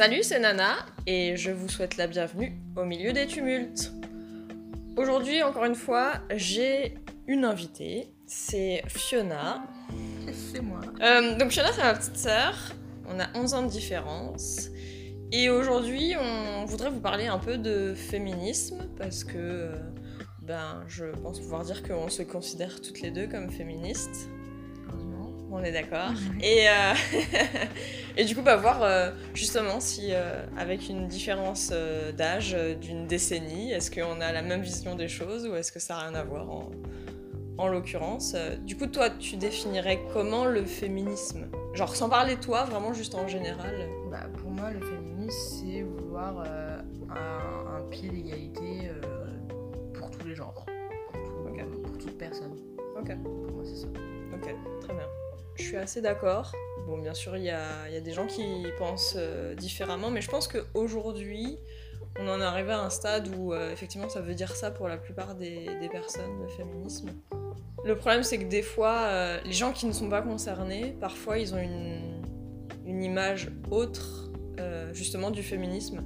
Salut, c'est Nana et je vous souhaite la bienvenue au milieu des tumultes. Aujourd'hui, encore une fois, j'ai une invitée, c'est Fiona. C'est moi. Euh, donc Fiona, c'est ma petite sœur, on a 11 ans de différence. Et aujourd'hui, on voudrait vous parler un peu de féminisme parce que euh, ben, je pense pouvoir dire qu'on se considère toutes les deux comme féministes. On est d'accord. Et, euh, et du coup, bah, voir euh, justement si, euh, avec une différence d'âge d'une décennie, est-ce qu'on a la même vision des choses ou est-ce que ça n'a rien à voir en, en l'occurrence? Du coup, toi, tu définirais comment le féminisme? Genre, sans parler de toi, vraiment juste en général? Bah, pour moi, le féminisme, c'est vouloir un, un pied d'égalité pour tous les genres. Pour, pour toute personne. Ok. Pour moi, c'est ça. Ok, très bien. Je suis assez d'accord. Bon, bien sûr, il y a, il y a des gens qui pensent euh, différemment, mais je pense qu'aujourd'hui, on en est arrivé à un stade où, euh, effectivement, ça veut dire ça pour la plupart des, des personnes, le féminisme. Le problème, c'est que des fois, euh, les gens qui ne sont pas concernés, parfois, ils ont une, une image autre, justement, du féminisme.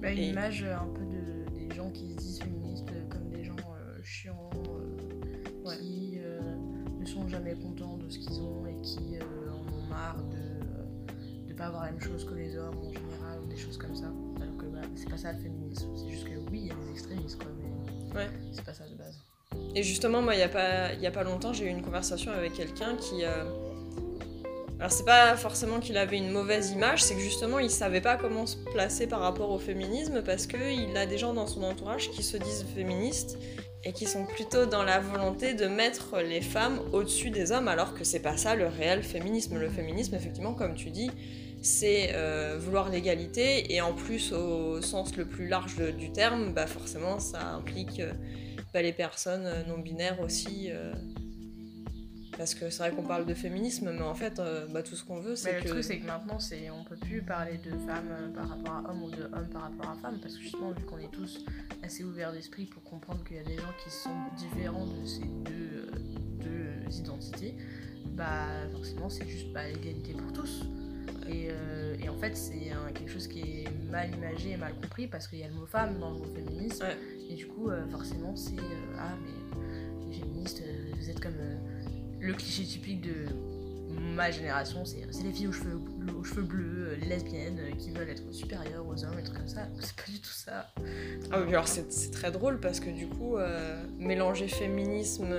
Bah, une Et- image un peu de, des gens qui se disent féministes comme des gens chiants, Ouais. qui ne sont jamais contents de ce qu'ils ont qui euh, en ont marre de ne pas avoir la même chose que les hommes en général ou des choses comme ça. Alors que bah, c'est pas ça le féminisme. C'est juste que oui, il y a des extrémistes quoi, mais Ouais. c'est pas ça de base. Et justement, moi, il n'y a, pas- y a pas longtemps, j'ai eu une conversation avec quelqu'un qui. euh, Alors, c'est pas forcément qu'il avait une mauvaise image, c'est que justement, il savait pas comment se placer par rapport au féminisme parce qu'il a des gens dans son entourage qui se disent féministes et qui sont plutôt dans la volonté de mettre les femmes au-dessus des hommes, alors que c'est pas ça le réel féminisme. Le féminisme, effectivement, comme tu dis, c'est euh, vouloir l'égalité et en plus, au sens le plus large du terme, bah forcément, ça implique. euh, bah, les personnes euh, non binaires aussi. Parce que c'est vrai qu'on parle de féminisme, mais en fait, euh, bah, tout ce qu'on veut, c'est le que. truc, c'est que maintenant, c'est, on peut plus parler de femmes euh, par rapport à hommes ou de hommes par rapport à femmes, parce que justement, vu qu'on est tous assez ouverts d'esprit pour comprendre qu'il y a des gens qui sont différents de ces deux, euh, deux identités, bah forcément, c'est juste bah, l'égalité pour tous. Et, euh, et en fait, c'est quelque chose qui est mal imagé et mal compris parce qu'il y a le mot femme dans le mot féminisme. Ouais. Et du coup, euh, forcément, c'est euh, Ah, mais les féministes, vous êtes comme le cliché typique de ma génération c'est les filles aux cheveux, aux cheveux bleus, euh, les lesbiennes euh, qui veulent être supérieures aux hommes, et trucs comme ça. C'est pas du tout ça. Ah oui, alors c'est très drôle parce que du coup, euh, mélanger féminisme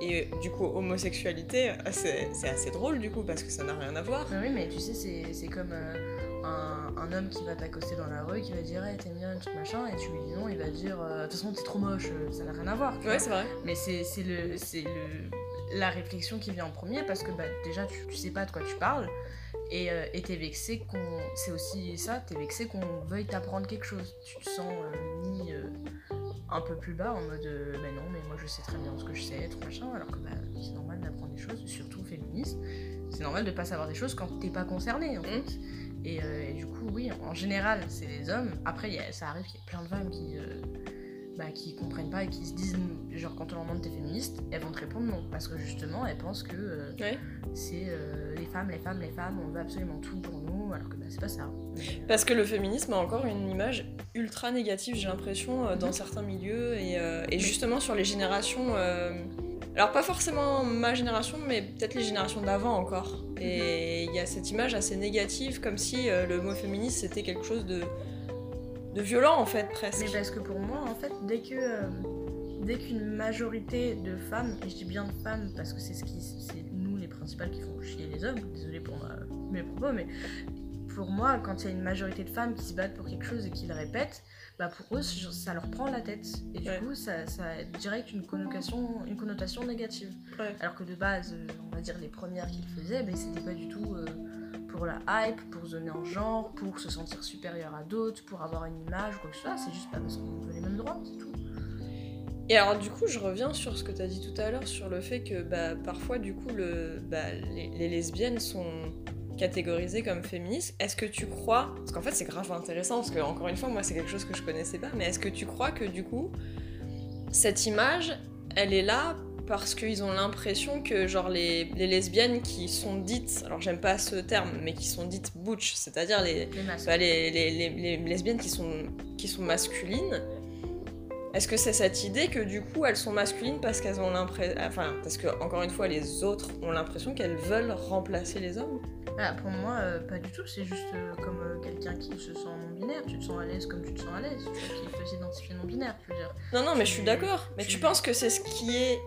et du coup homosexualité, c'est assez drôle du coup parce que ça n'a rien à voir. Mais oui, mais tu sais, c'est comme euh, un, un homme qui va t'accoster dans la rue, qui va dire hey, t'aimes bien, truc machin, et tu lui dis non, il va dire de toute façon, t'es trop moche, ça n'a rien à voir. Ouais, c'est vrai. Mais c'est le, la réflexion qui vient en premier parce que bah, déjà tu, tu sais pas de quoi tu parles et euh, et t'es vexé qu'on. C'est aussi ça, t'es vexé qu'on veuille t'apprendre quelque chose. Tu te sens euh, mis euh, un peu plus bas en mode euh, bah non, mais moi je sais très bien ce que je sais, tout machin, alors que bah, c'est normal d'apprendre des choses, surtout féministe. C'est normal de pas savoir des choses quand t'es pas concerné en Mm. fait. Et, euh, et du coup, oui, en général, c'est les hommes. Après, il y a- ça arrive qu'il y ait plein de femmes qui, euh, bah, qui comprennent pas et qui se disent, genre, quand on leur demande t'es féministe, elles vont te répondre non. Parce que justement, elles pensent que euh, Ouais. c'est euh, les femmes, les femmes, les femmes, on veut absolument tout pour nous, alors que bah, c'est pas ça. Mais, Parce que le féminisme a encore une image ultra négative, j'ai l'impression, euh, dans Mhm. certains milieux et, et justement sur les générations. alors, pas forcément ma génération, mais peut-être les générations d'avant encore. Et il y a cette image assez négative, comme si le mot féministe c'était quelque chose de, de violent en fait, presque. Mais parce que pour moi, en fait, dès que euh, dès qu'une majorité de femmes, et je dis bien de femmes parce que c'est ce qui c'est nous les principales qui font chier les hommes, désolé pour ma- mes propos, mais pour moi, quand il y a une majorité de femmes qui se battent pour quelque chose et qui le répètent, bah pour eux, ça leur prend la tête. Et du Ouais. coup, ça, ça a direct une connotation, une connotation négative. Ouais. Alors que de base, euh, on va dire les premières qui le faisaient, ben, c'était pas du tout euh, pour la hype, pour se donner en genre, pour se sentir supérieur à d'autres, pour avoir une image ou quoi que ce soit. C'est juste pas parce qu'on veut les mêmes droits, c'est tout. Et alors du coup, je reviens sur ce que tu as dit tout à l'heure, sur le fait que bah, parfois, du coup, le, bah, les, les lesbiennes sont catégorisées comme féministes. Est-ce que tu crois, parce qu'en fait c'est grave intéressant, parce que encore une fois, moi c'est quelque chose que je connaissais pas, mais est-ce que tu crois que du coup, cette image, elle est là parce qu'ils ont l'impression que genre les, les lesbiennes qui sont dites, alors j'aime pas ce terme, mais qui sont dites butch, c'est-à-dire les, bah, les, les- les- les lesbiennes qui sont, qui sont masculines, est-ce que c'est cette idée que du coup elles sont masculines parce qu'elles ont l'impression, enfin parce que encore une fois les autres ont l'impression qu'elles veulent remplacer les hommes? Voilà, pour moi, euh, pas du tout. C'est juste euh, comme euh, quelqu'un qui se sent non-binaire. Tu te sens à l'aise comme tu te sens à l'aise. Tu qui peut s'identifier non-binaire, je veux dire. Non, non, mais je suis Tu- d'accord. Mais tu- tu penses que c'est ce qui est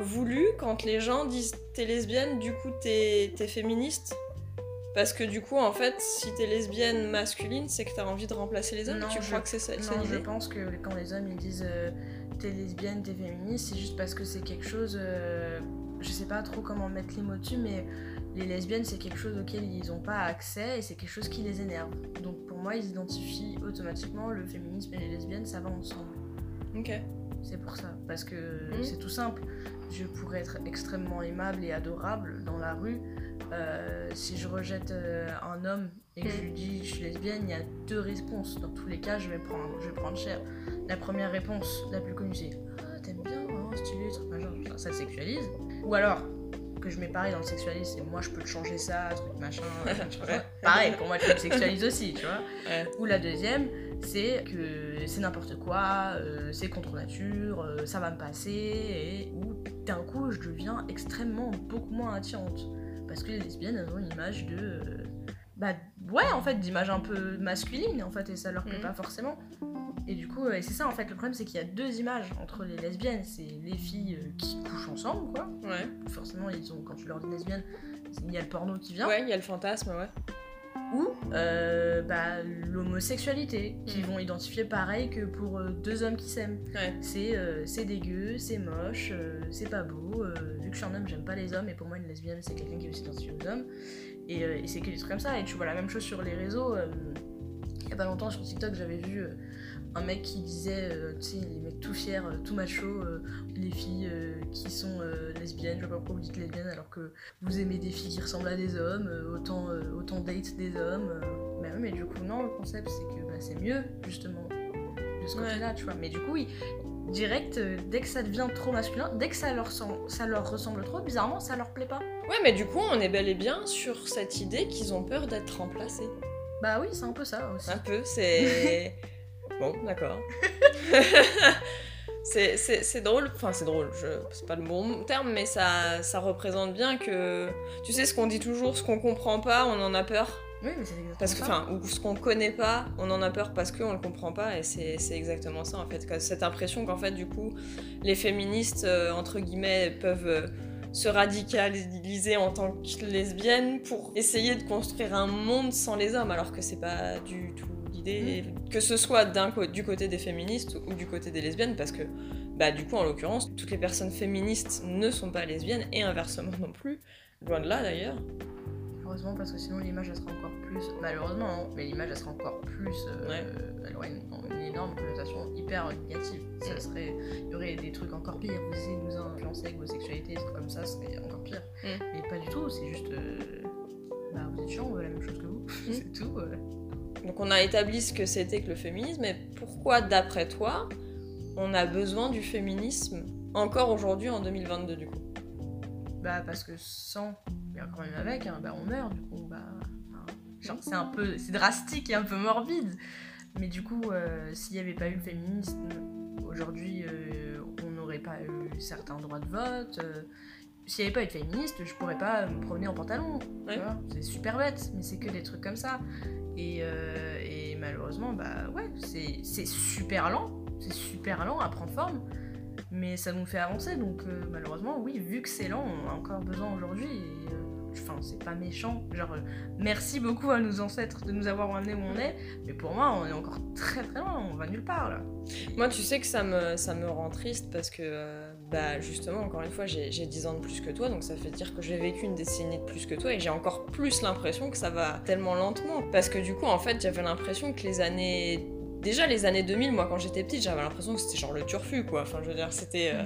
voulu quand les gens disent t'es lesbienne, du coup t'es t'es féministe? Parce que du coup, en fait, si t'es lesbienne masculine, c'est que t'as envie de remplacer les hommes Non, Tu je- crois que c'est ça Non, je pense que quand les hommes ils disent euh, t'es lesbienne, t'es féministe, c'est juste parce que c'est quelque chose. euh, je sais pas trop comment mettre les mots dessus, mais les lesbiennes c'est quelque chose auquel ils n'ont pas accès et c'est quelque chose qui les énerve. Donc pour moi, ils identifient automatiquement le féminisme et les lesbiennes, ça va ensemble. Ok. C'est pour ça, parce que Mhm. c'est tout simple. Je pourrais être extrêmement aimable et adorable dans la rue. Euh, si je rejette euh, un homme et que je lui dis je suis lesbienne, il y a deux réponses. Dans tous les cas, je vais prendre, je vais prendre cher. La première réponse, la plus connue, c'est Ah, t'aimes bien, hein, stylé, truc machin, Enfin, ça sexualise. Ou alors, que je mets pareil dans le sexualise, c'est moi je peux te changer ça, truc machin. tu vois. Ouais. Pareil, pour moi tu me sexualises aussi, tu vois. Ouais. Ou la deuxième, c'est que c'est n'importe quoi, euh, c'est contre nature, euh, ça va me passer, et où d'un coup je deviens extrêmement beaucoup moins attirante. Parce que les lesbiennes elles ont une image de. euh, bah ouais, en fait, d'image un peu masculine, en fait, et ça leur plaît Mhm. pas forcément. Et du coup, et c'est ça en fait, le problème c'est qu'il y a deux images entre les lesbiennes, c'est les filles euh, qui couchent ensemble, quoi. Ouais. Forcément, ils ont, quand tu leur dis lesbienne, il y a le porno qui vient Ouais, il y a le fantasme, ouais. Ou euh, bah, l'homosexualité, qui Mm. vont identifier pareil que pour euh, deux hommes qui s'aiment. Ouais. C'est euh, c'est dégueu, c'est moche, c'est pas beau. vu que je suis un homme, j'aime pas les hommes, et pour moi, une lesbienne, c'est quelqu'un qui veut s'identifier aux hommes. Et, et c'est que des trucs comme ça. Et tu vois la même chose sur les réseaux. il y a pas longtemps sur TikTok, j'avais vu un mec qui disait, euh, tu sais, les mecs tout fiers, euh, tout macho, euh, les filles euh, qui sont euh, lesbiennes, je sais pas pourquoi vous dites lesbiennes alors que vous aimez des filles qui ressemblent à des hommes, euh, autant, euh, autant date des hommes. euh. Mais oui, mais du coup, non, le concept c'est que bah, c'est mieux, justement, de ce Ouais. côté-là, tu vois. Mais du coup, oui, direct, euh, dès que ça devient trop masculin, dès que ça leur, sem- ça leur ressemble trop, bizarrement, ça leur plaît pas. Ouais, mais du coup, on est bel et bien sur cette idée qu'ils ont peur d'être remplacés. Bah oui, c'est un peu ça aussi. Un peu, c'est. bon, d'accord. c'est, drôle, enfin c'est drôle, je... c'est pas le bon terme, mais ça, ça représente bien que. Tu sais, ce qu'on dit toujours, ce qu'on comprend pas, on en a peur. Oui, mais c'est exactement Parce que, ça. enfin, ou ce qu'on connaît pas, on en a peur parce qu'on le comprend pas, et c'est, exactement ça en fait. Cette impression qu'en fait, du coup, les féministes, euh, entre guillemets, peuvent. euh, se radicaliser en tant que lesbiennes pour essayer de construire un monde sans les hommes, alors que c'est pas du tout l'idée, que ce soit du côté des féministes ou du côté des lesbiennes, parce que, bah, du coup, en l'occurrence, toutes les personnes féministes ne sont pas lesbiennes et inversement non plus, loin de là d'ailleurs. Heureusement, parce que sinon l'image elle sera encore plus. Malheureusement, hein, mais l'image elle sera encore plus. euh, Ouais. Elle aurait une, une énorme connotation hyper négative. Ça Mm. serait. Il y aurait des trucs encore pires. Vous essayez de nous influencer avec vos sexualités, comme ça, ce serait encore pire. Mm. Mais pas du tout, c'est juste. euh, Bah, vous êtes chiant, on veut la même chose que vous. Mm. c'est tout. euh. Donc on a établi ce que c'était que le féminisme, et pourquoi, d'après toi, on a besoin du féminisme encore aujourd'hui en 2022 du coup? Bah, parce que sans, et quand même avec, hein, bah, on meurt, du coup, bah. hein. Genre, c'est un peu. C'est drastique et un peu morbide. Mais du coup, euh, s'il n'y avait pas eu le féminisme, aujourd'hui, euh, on n'aurait pas eu certains droits de vote. euh, s'il n'y avait pas eu de féministe, je pourrais pas me promener en pantalon. Ouais. C'est super bête, mais c'est que des trucs comme ça. Et, euh, et malheureusement, bah ouais, c'est super lent. C'est super lent à prendre forme. Mais ça nous fait avancer, donc euh, malheureusement, oui, vu que c'est lent, on a encore besoin aujourd'hui. euh, Enfin, c'est pas méchant. Genre, merci beaucoup à nos ancêtres de nous avoir amenés où on est. Mais pour moi, on est encore très très loin. On va nulle part là. Moi, tu sais que ça me, ça me rend triste parce que, bah, justement, encore une fois, j'ai j'ai 10 ans de plus que toi, donc ça fait dire que j'ai vécu une décennie de plus que toi et j'ai encore plus l'impression que ça va tellement lentement. Parce que du coup, en fait, j'avais l'impression que les années. Déjà, les années 2000, moi, quand j'étais petite, j'avais l'impression que c'était genre le turfu, quoi. Enfin, je veux dire, c'était. euh,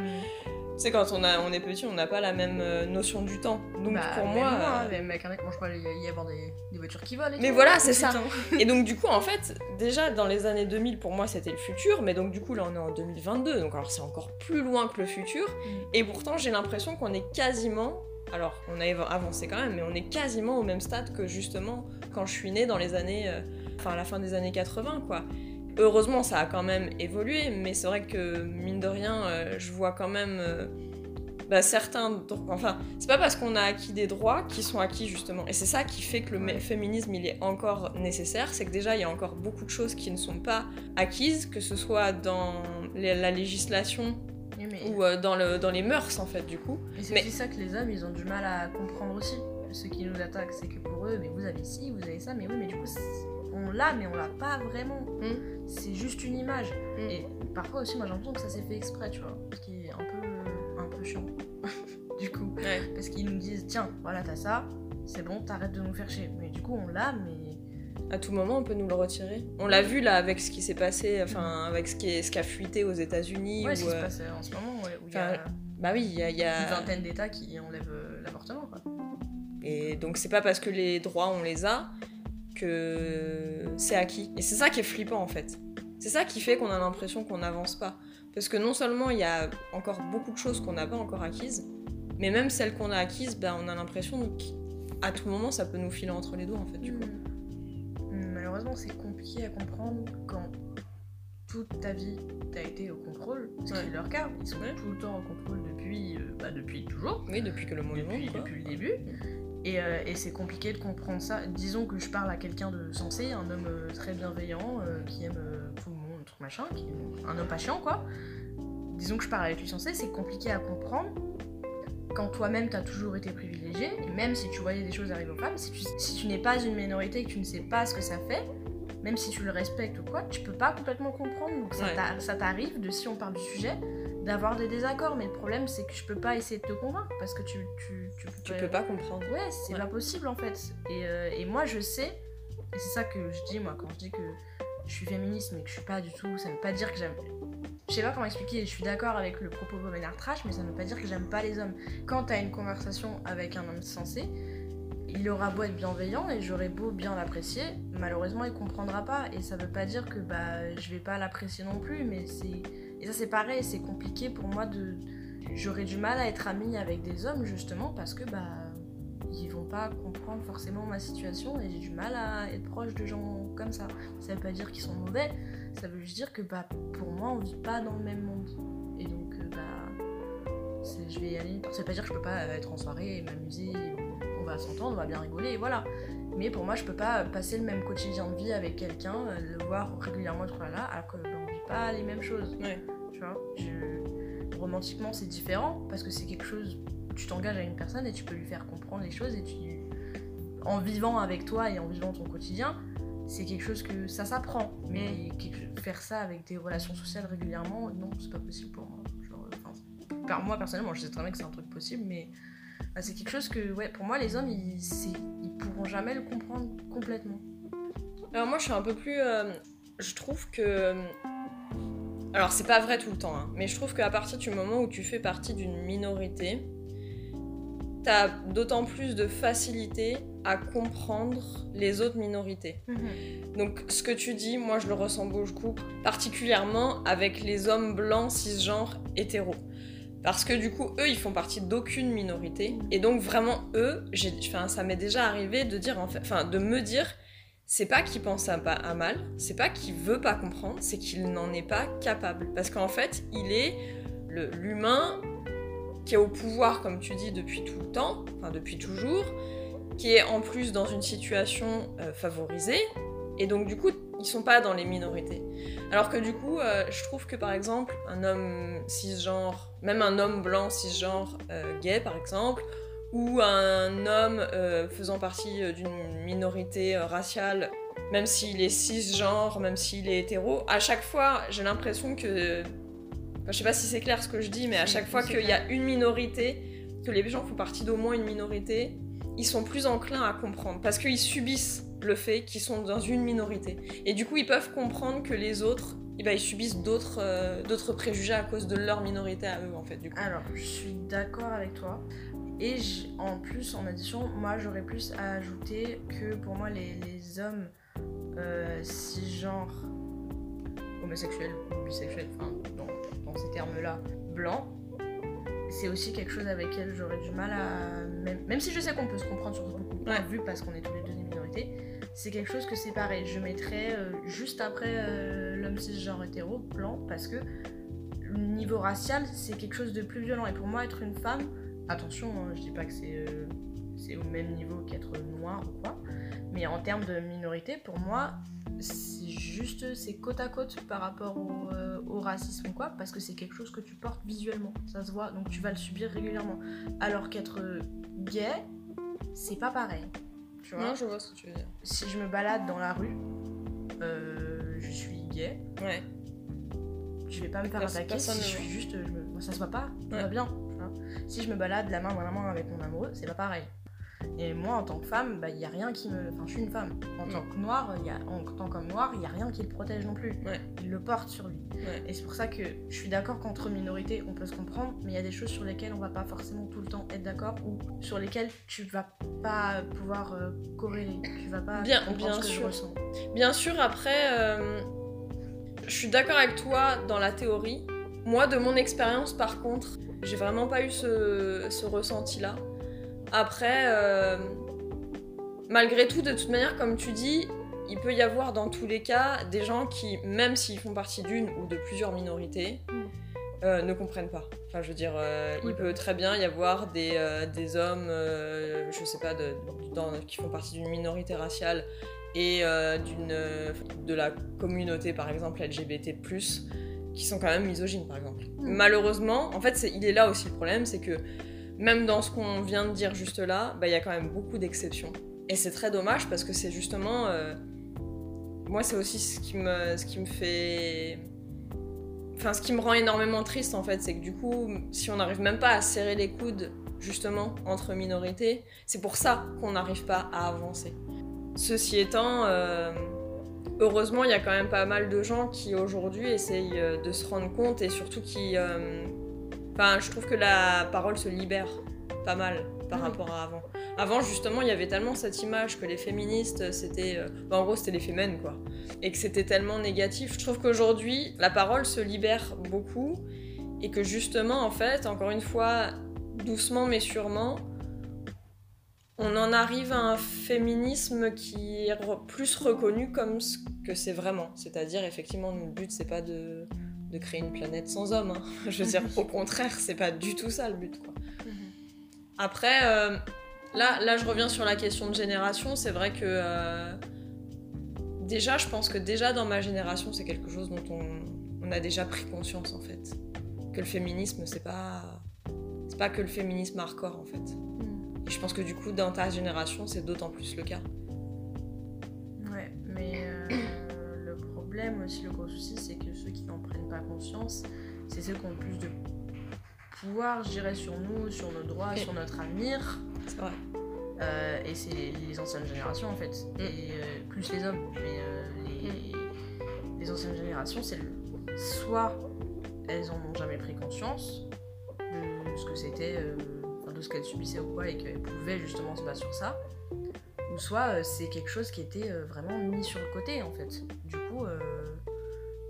Tu sais, quand on, a, on est petit, on n'a pas la même euh, notion du temps. Donc Bah, pour moi. hein, euh, avec un mec, moi je crois y avoir des, des voitures qui volent. et Mais tout. voilà, c'est Putain. ça. Et donc du coup, en fait, déjà dans les années 2000, pour moi, c'était le futur. Mais donc du coup, là, on est en 2022. Donc alors, c'est encore plus loin que le futur. Mm. Et pourtant, j'ai l'impression qu'on est quasiment... Alors, on a avancé quand même, mais on est quasiment au même stade que justement quand je suis née dans les années... euh, Enfin, à la fin des années 80, quoi. Heureusement, ça a quand même évolué, mais c'est vrai que, mine de rien, euh, je vois quand même... euh, bah, certains... Enfin, c'est pas parce qu'on a acquis des droits qui sont acquis, justement. Et c'est ça qui fait que le féminisme, il est encore nécessaire. C'est que déjà, il y a encore beaucoup de choses qui ne sont pas acquises, que ce soit dans les- la législation mais ou euh, dans, le, dans les mœurs, en fait, du coup. mais c'est mais- aussi ça que les hommes, ils ont du mal à comprendre aussi. Ceux qui nous attaquent, c'est que pour eux, mais vous avez ci, vous avez ça, mais oui, mais du coup, on l'a, mais on l'a pas vraiment. Mm. C'est juste une image. Mm. Et parfois aussi, moi j'ai l'impression que ça s'est fait exprès, tu vois. Ce qui est un peu, un peu chiant. du coup. Ouais. Parce qu'ils nous disent, tiens, voilà, t'as ça, c'est bon, t'arrêtes de nous faire chier. Mais du coup, on l'a, mais. À tout moment, on peut nous le retirer. On l'a vu là avec ce qui s'est passé, enfin, avec ce qui, est, ce qui a fuité aux États-Unis. Ouais, ou, ce qui se euh, passe en ce moment, ouais, où il y a Bah oui, il y a. y a- une vingtaine d'États qui enlèvent euh, l'avortement, quoi. Et donc c'est pas parce que les droits on les a que c'est acquis. Et c'est ça qui est flippant en fait. C'est ça qui fait qu'on a l'impression qu'on n'avance pas. Parce que non seulement il y a encore beaucoup de choses qu'on n'a pas encore acquises, mais même celles qu'on a acquises, ben, on a l'impression qu'à tout moment ça peut nous filer entre les doigts en fait du coup. Mm, Malheureusement, c'est compliqué à comprendre quand toute ta vie t'as été au contrôle, ce qui Ouais. est leur cas. Ils sont Ouais. tout le temps au contrôle depuis, euh, bah, depuis toujours, Oui, depuis que le monde est depuis, quoi. depuis le début. Et, euh, et c'est compliqué de comprendre ça. Disons que je parle à quelqu'un de sensé, un homme euh, très bienveillant, euh, qui aime tout le monde, tout machin, qui est un homme patient quoi. Disons que je parle avec lui sensé, c'est compliqué à comprendre quand toi-même t'as toujours été privilégié, et même si tu voyais des choses arriver aux femmes, si tu, si tu n'es pas une minorité et que tu ne sais pas ce que ça fait, même si tu le respectes ou quoi, tu peux pas complètement comprendre. Donc Ouais. ça t'arrive, de si on parle du sujet, d'avoir des désaccords. Mais le problème, c'est que je peux pas essayer de te convaincre parce que tu, tu, tu, Tu peux pas comprendre. Ouais, c'est Ouais. pas possible en fait. Et, euh, et moi je sais, et c'est ça que je dis moi quand je dis que je suis féministe mais que je suis pas du tout, ça veut pas dire que j'aime. Je sais pas comment expliquer, je suis d'accord avec le propos de Ménard Trash, mais ça ne veut pas dire que j'aime pas les hommes. Quand t'as une conversation avec un homme sensé, il aura beau être bienveillant et j'aurai beau bien l'apprécier, malheureusement il comprendra pas. Et ça veut pas dire que bah je vais pas l'apprécier non plus, mais c'est. Et ça c'est pareil, c'est compliqué pour moi de. J'aurais du mal à être amie avec des hommes justement parce que bah ils vont pas comprendre forcément ma situation et j'ai du mal à être proche de gens comme ça. Ça veut pas dire qu'ils sont mauvais, ça veut juste dire que bah pour moi on vit pas dans le même monde. Et donc euh, bah je vais y aller. Ça veut pas dire que je peux pas être en soirée et m'amuser, on va s'entendre, on va bien rigoler et voilà. Mais pour moi je peux pas passer le même quotidien de vie avec quelqu'un, euh, le voir régulièrement être là alors que on vit pas les mêmes choses. Ouais. Tu vois, je- romantiquement c'est différent parce que c'est quelque chose tu t'engages à une personne et tu peux lui faire comprendre les choses et tu en vivant avec toi et en vivant ton quotidien c'est quelque chose que ça s'apprend mais quelque- faire ça avec des relations sociales régulièrement non c'est pas possible pour moi Genre, enfin, par moi personnellement je sais très bien que c'est un truc possible mais c'est quelque chose que ouais pour moi les hommes ils, c'est- pourront jamais le comprendre complètement Alors moi je suis un peu plus... euh, je trouve que... Alors c'est pas vrai tout le temps, hein, mais je trouve qu'à partir du moment où tu fais partie d'une minorité, t'as d'autant plus de facilité à comprendre les autres minorités. Donc ce que tu dis, moi je le ressens beaucoup, particulièrement avec les hommes blancs cisgenres hétéros. Parce que du coup, eux, ils font partie d'aucune minorité. Et donc vraiment, eux, enfin, ça m'est déjà arrivé de dire, enfin, de me dire, c'est pas qu'il pense à, à mal, c'est pas qu'il veut pas comprendre, c'est qu'il n'en est pas capable. Parce qu'en fait, il est l'humain qui est au pouvoir, comme tu dis, depuis tout le temps, enfin depuis toujours, qui est en plus dans une situation euh, favorisée, et donc du coup, ils sont pas dans les minorités. Alors que du coup, euh, je trouve que par exemple, un homme cisgenre, même un homme blanc cisgenre euh, gay par exemple, ou un homme euh, faisant partie d'une minorité raciale, même s'il est cisgenre, même s'il est hétéro, à chaque fois, j'ai l'impression que... Enfin, je sais pas si c'est clair ce que je dis, mais à chaque fois qu'il y a une minorité, que les gens font partie d'au moins une minorité, ils sont plus enclins à comprendre parce qu'ils subissent le fait qu'ils sont dans une minorité. Et du coup, ils peuvent comprendre que les autres, eh ben, ils subissent d'autres euh, d'autres préjugés à cause de leur minorité à eux, en fait. Du coup. Alors, je suis d'accord avec toi. Et en plus, en addition, moi j'aurais plus à ajouter que pour moi, les, les hommes euh, cisgenres, homosexuels ou bisexuels, enfin, dans, dans ces termes-là, blancs, c'est aussi quelque chose avec lequel j'aurais du mal à. Même, même si je sais qu'on peut se comprendre sur beaucoup de points Ouais. de vue parce qu'on est tous les deux des minorités, c'est quelque chose que c'est pareil. Je mettrais euh, juste après euh, l'homme cisgenre hétéro, blanc, parce que niveau racial, c'est quelque chose de plus violent. Et pour moi, être une femme, attention, hein, je dis pas que c'est euh, au même niveau qu'être noir ou quoi, mais en termes de minorité, pour moi, c'est juste, c'est côte à côte par rapport au, racisme ou quoi, parce que c'est quelque chose que tu portes visuellement, ça se voit, donc tu vas le subir régulièrement. Alors qu'être gay, c'est pas pareil. Tu vois Non, je vois ce que tu veux dire. si je me balade dans la rue, euh, je suis gay, Ouais. je vais pas me faire attaquer si je suis juste. je me- moi, ça se voit pas, Ouais. va bien. Si je me balade la main dans la main avec mon amoureux, c'est pas pareil. Et moi, en tant que femme, il y a rien qui me. Enfin, je suis une femme. En tant que noire, y a... en tant qu'homme noir, il y a rien qui le protège non plus. Ouais. Il le porte sur lui. Ouais. Et c'est pour ça que je suis d'accord qu'entre minorités, on peut se comprendre, mais il y a des choses sur lesquelles on va pas forcément tout le temps être d'accord ou sur lesquelles tu vas pas pouvoir euh, corréler. Tu vas pas Bien- bien ce que je sûr. ressens. Bien sûr, après, euh, je suis d'accord avec toi dans la théorie. Moi, de mon expérience, par contre, j'ai vraiment pas eu ce, ce ressenti-là. Après, euh, malgré tout, de toute manière, comme tu dis, il peut y avoir dans tous les cas des gens qui, même s'ils font partie d'une ou de plusieurs minorités, Mm. euh, ne comprennent pas. Enfin, je veux dire, euh, il peut très bien y avoir des, euh, des hommes, je sais pas, de, dans- qui font partie d'une minorité raciale et d'une de la communauté par exemple LGBT+ qui sont quand même misogynes par exemple. Mm. Malheureusement, en fait, il est là aussi le problème, c'est que même dans ce qu'on vient de dire juste là, bah, il y a quand même beaucoup d'exceptions. Et c'est très dommage parce que c'est justement euh, moi c'est aussi ce qui me ce qui me fait enfin ce qui me rend énormément triste en fait, c'est que du coup, si on n'arrive même pas à serrer les coudes justement entre minorités, c'est pour ça qu'on n'arrive pas à avancer. Ceci étant, euh, heureusement, il y a quand même pas mal de gens qui aujourd'hui essayent euh, de se rendre compte et surtout qui. Enfin, je trouve que la parole se libère pas mal par Oui. rapport à avant. Avant, justement, il y avait tellement cette image que les féministes, c'était. euh, bah, en gros, c'était les fémènes, quoi. Et que c'était tellement négatif. Je trouve qu'aujourd'hui, la parole se libère beaucoup et que justement, en fait, encore une fois, doucement mais sûrement, on en arrive à un féminisme qui est re- plus reconnu comme ce que c'est vraiment. C'est-à-dire, effectivement, nous, le but, c'est pas de, de créer une planète sans hommes. hein. Je veux dire, au contraire, c'est pas du tout ça le but, quoi. Après, euh, là, là, je reviens sur la question de génération. C'est vrai que euh, déjà, je pense que déjà dans ma génération, c'est quelque chose dont on, on a déjà pris conscience en fait. Que le féminisme, c'est pas, c'est pas que le féminisme hardcore en fait. Mm. Et je pense que du coup, dans ta génération, c'est d'autant plus le cas. Ouais, mais euh, problème aussi, le gros souci, c'est que ceux qui n'en prennent pas conscience, c'est ceux qui ont le plus de pouvoir, je dirais, sur nous, sur nos droits, sur notre avenir. C'est vrai. Euh, et c'est les, les anciennes générations en fait, Mm. et euh, plus les hommes. Mais euh, les, les anciennes générations, c'est le- soit elles en ont jamais pris conscience de ce que c'était, de ce qu'elles subissaient ou quoi, et qu'elles pouvaient justement se battre sur ça, ou soit c'est quelque chose qui était vraiment mis sur le côté en fait. Du coup,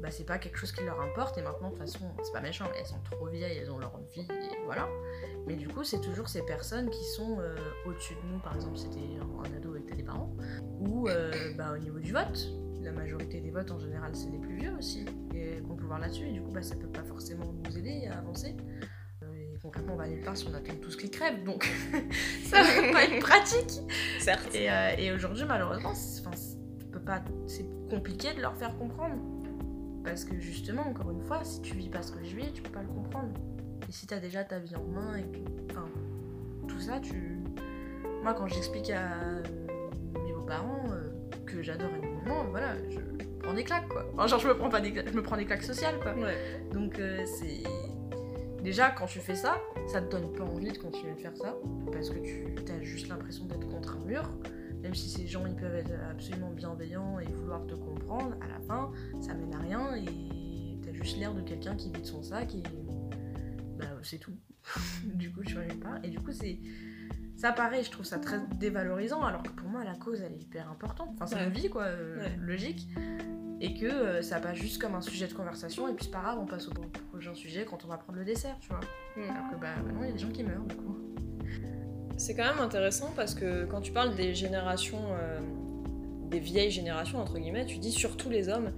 bah, c'est pas quelque chose qui leur importe, et maintenant de toute façon, c'est pas méchant, elles sont trop vieilles, elles ont leur vie, et voilà. Mais du coup, c'est toujours ces personnes qui sont euh, au-dessus de nous, par exemple, c'était un, un ado et t'as des parents, ou euh, bah, au niveau du vote. La majorité des votes en général, c'est les plus vieux aussi, et qu'on peut voir là-dessus, et du coup, bah, ça peut pas forcément nous aider à avancer. Euh, Et concrètement, on va nulle part si on attend tous qu'ils crèvent, donc ça va pas être pratique. Certes. Et, euh, et aujourd'hui, malheureusement, c'est compliqué de leur faire comprendre. Parce que justement, encore une fois, si tu vis pas ce que je vis, tu peux pas le comprendre. Et si t'as déjà ta vie en main et que. Enfin, tout ça, tu. Moi, quand j'explique à euh, mes beaux-parents euh, que j'adore énormément, voilà, je, je prends des claques, quoi. Enfin, genre, je me prends pas des claques, je me prends des claques sociales, quoi. Ouais. Donc euh, c'est déjà quand tu fais ça, ça te donne pas envie de continuer de faire ça parce que tu as juste l'impression d'être contre un mur. Même si ces gens ils peuvent être absolument bienveillants et vouloir te comprendre, à la fin, ça mène à rien et t'as juste l'air de quelqu'un qui vide son sac et bah c'est tout. du coup, tu vois pas. Et du coup, c'est ça pareil, je trouve ça très dévalorisant, alors que pour moi, la cause, elle est hyper importante. Enfin, c'est Ouais. une vie, quoi, euh, Ouais. logique. Et que euh, ça passe juste comme un sujet de conversation, et puis c'est pas grave, on passe au prochain sujet quand on va prendre le dessert, tu vois. Mm. Alors que, bah, maintenant, il y a des gens qui meurent, du coup. C'est quand même intéressant parce que quand tu parles des générations, euh, des vieilles générations, entre guillemets, tu dis surtout les hommes.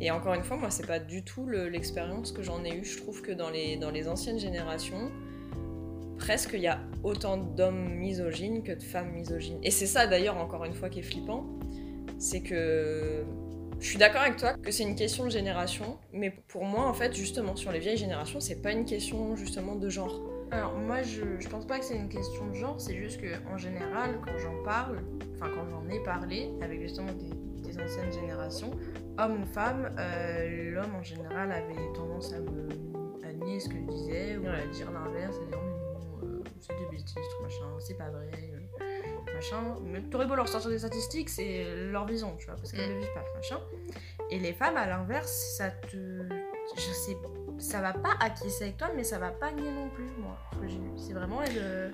Et encore une fois, moi, c'est pas du tout le- l'expérience que j'en ai eue. Je trouve que dans les, dans les anciennes générations, presque il y a autant d'hommes misogynes que de femmes misogynes. Et c'est ça d'ailleurs, encore une fois, qui est flippant. C'est que je suis d'accord avec toi que c'est une question de génération, mais pour moi, en fait, justement, sur les vieilles générations, c'est pas une question justement de genre. Alors, moi, je, je pense pas que c'est une question de genre, c'est juste que en général, quand j'en parle, enfin, quand j'en ai parlé avec justement des, des anciennes générations, homme ou femme, euh, l'homme en général avait tendance à me à nier ce que je disais ou à dire l'inverse, à dire mais non, euh, c'est des bêtises, tout machin, c'est pas vrai, euh, machin. Mais t'aurais beau leur sortir des statistiques, c'est leur vision, tu vois, parce qu'elles Mm. ne vivent pas, machin. Et les femmes, à l'inverse, ça te. Je sais ça va pas acquiescer avec toi, mais ça va pas nier non plus, moi, ce que j'ai lu. C'est vraiment, elle, euh,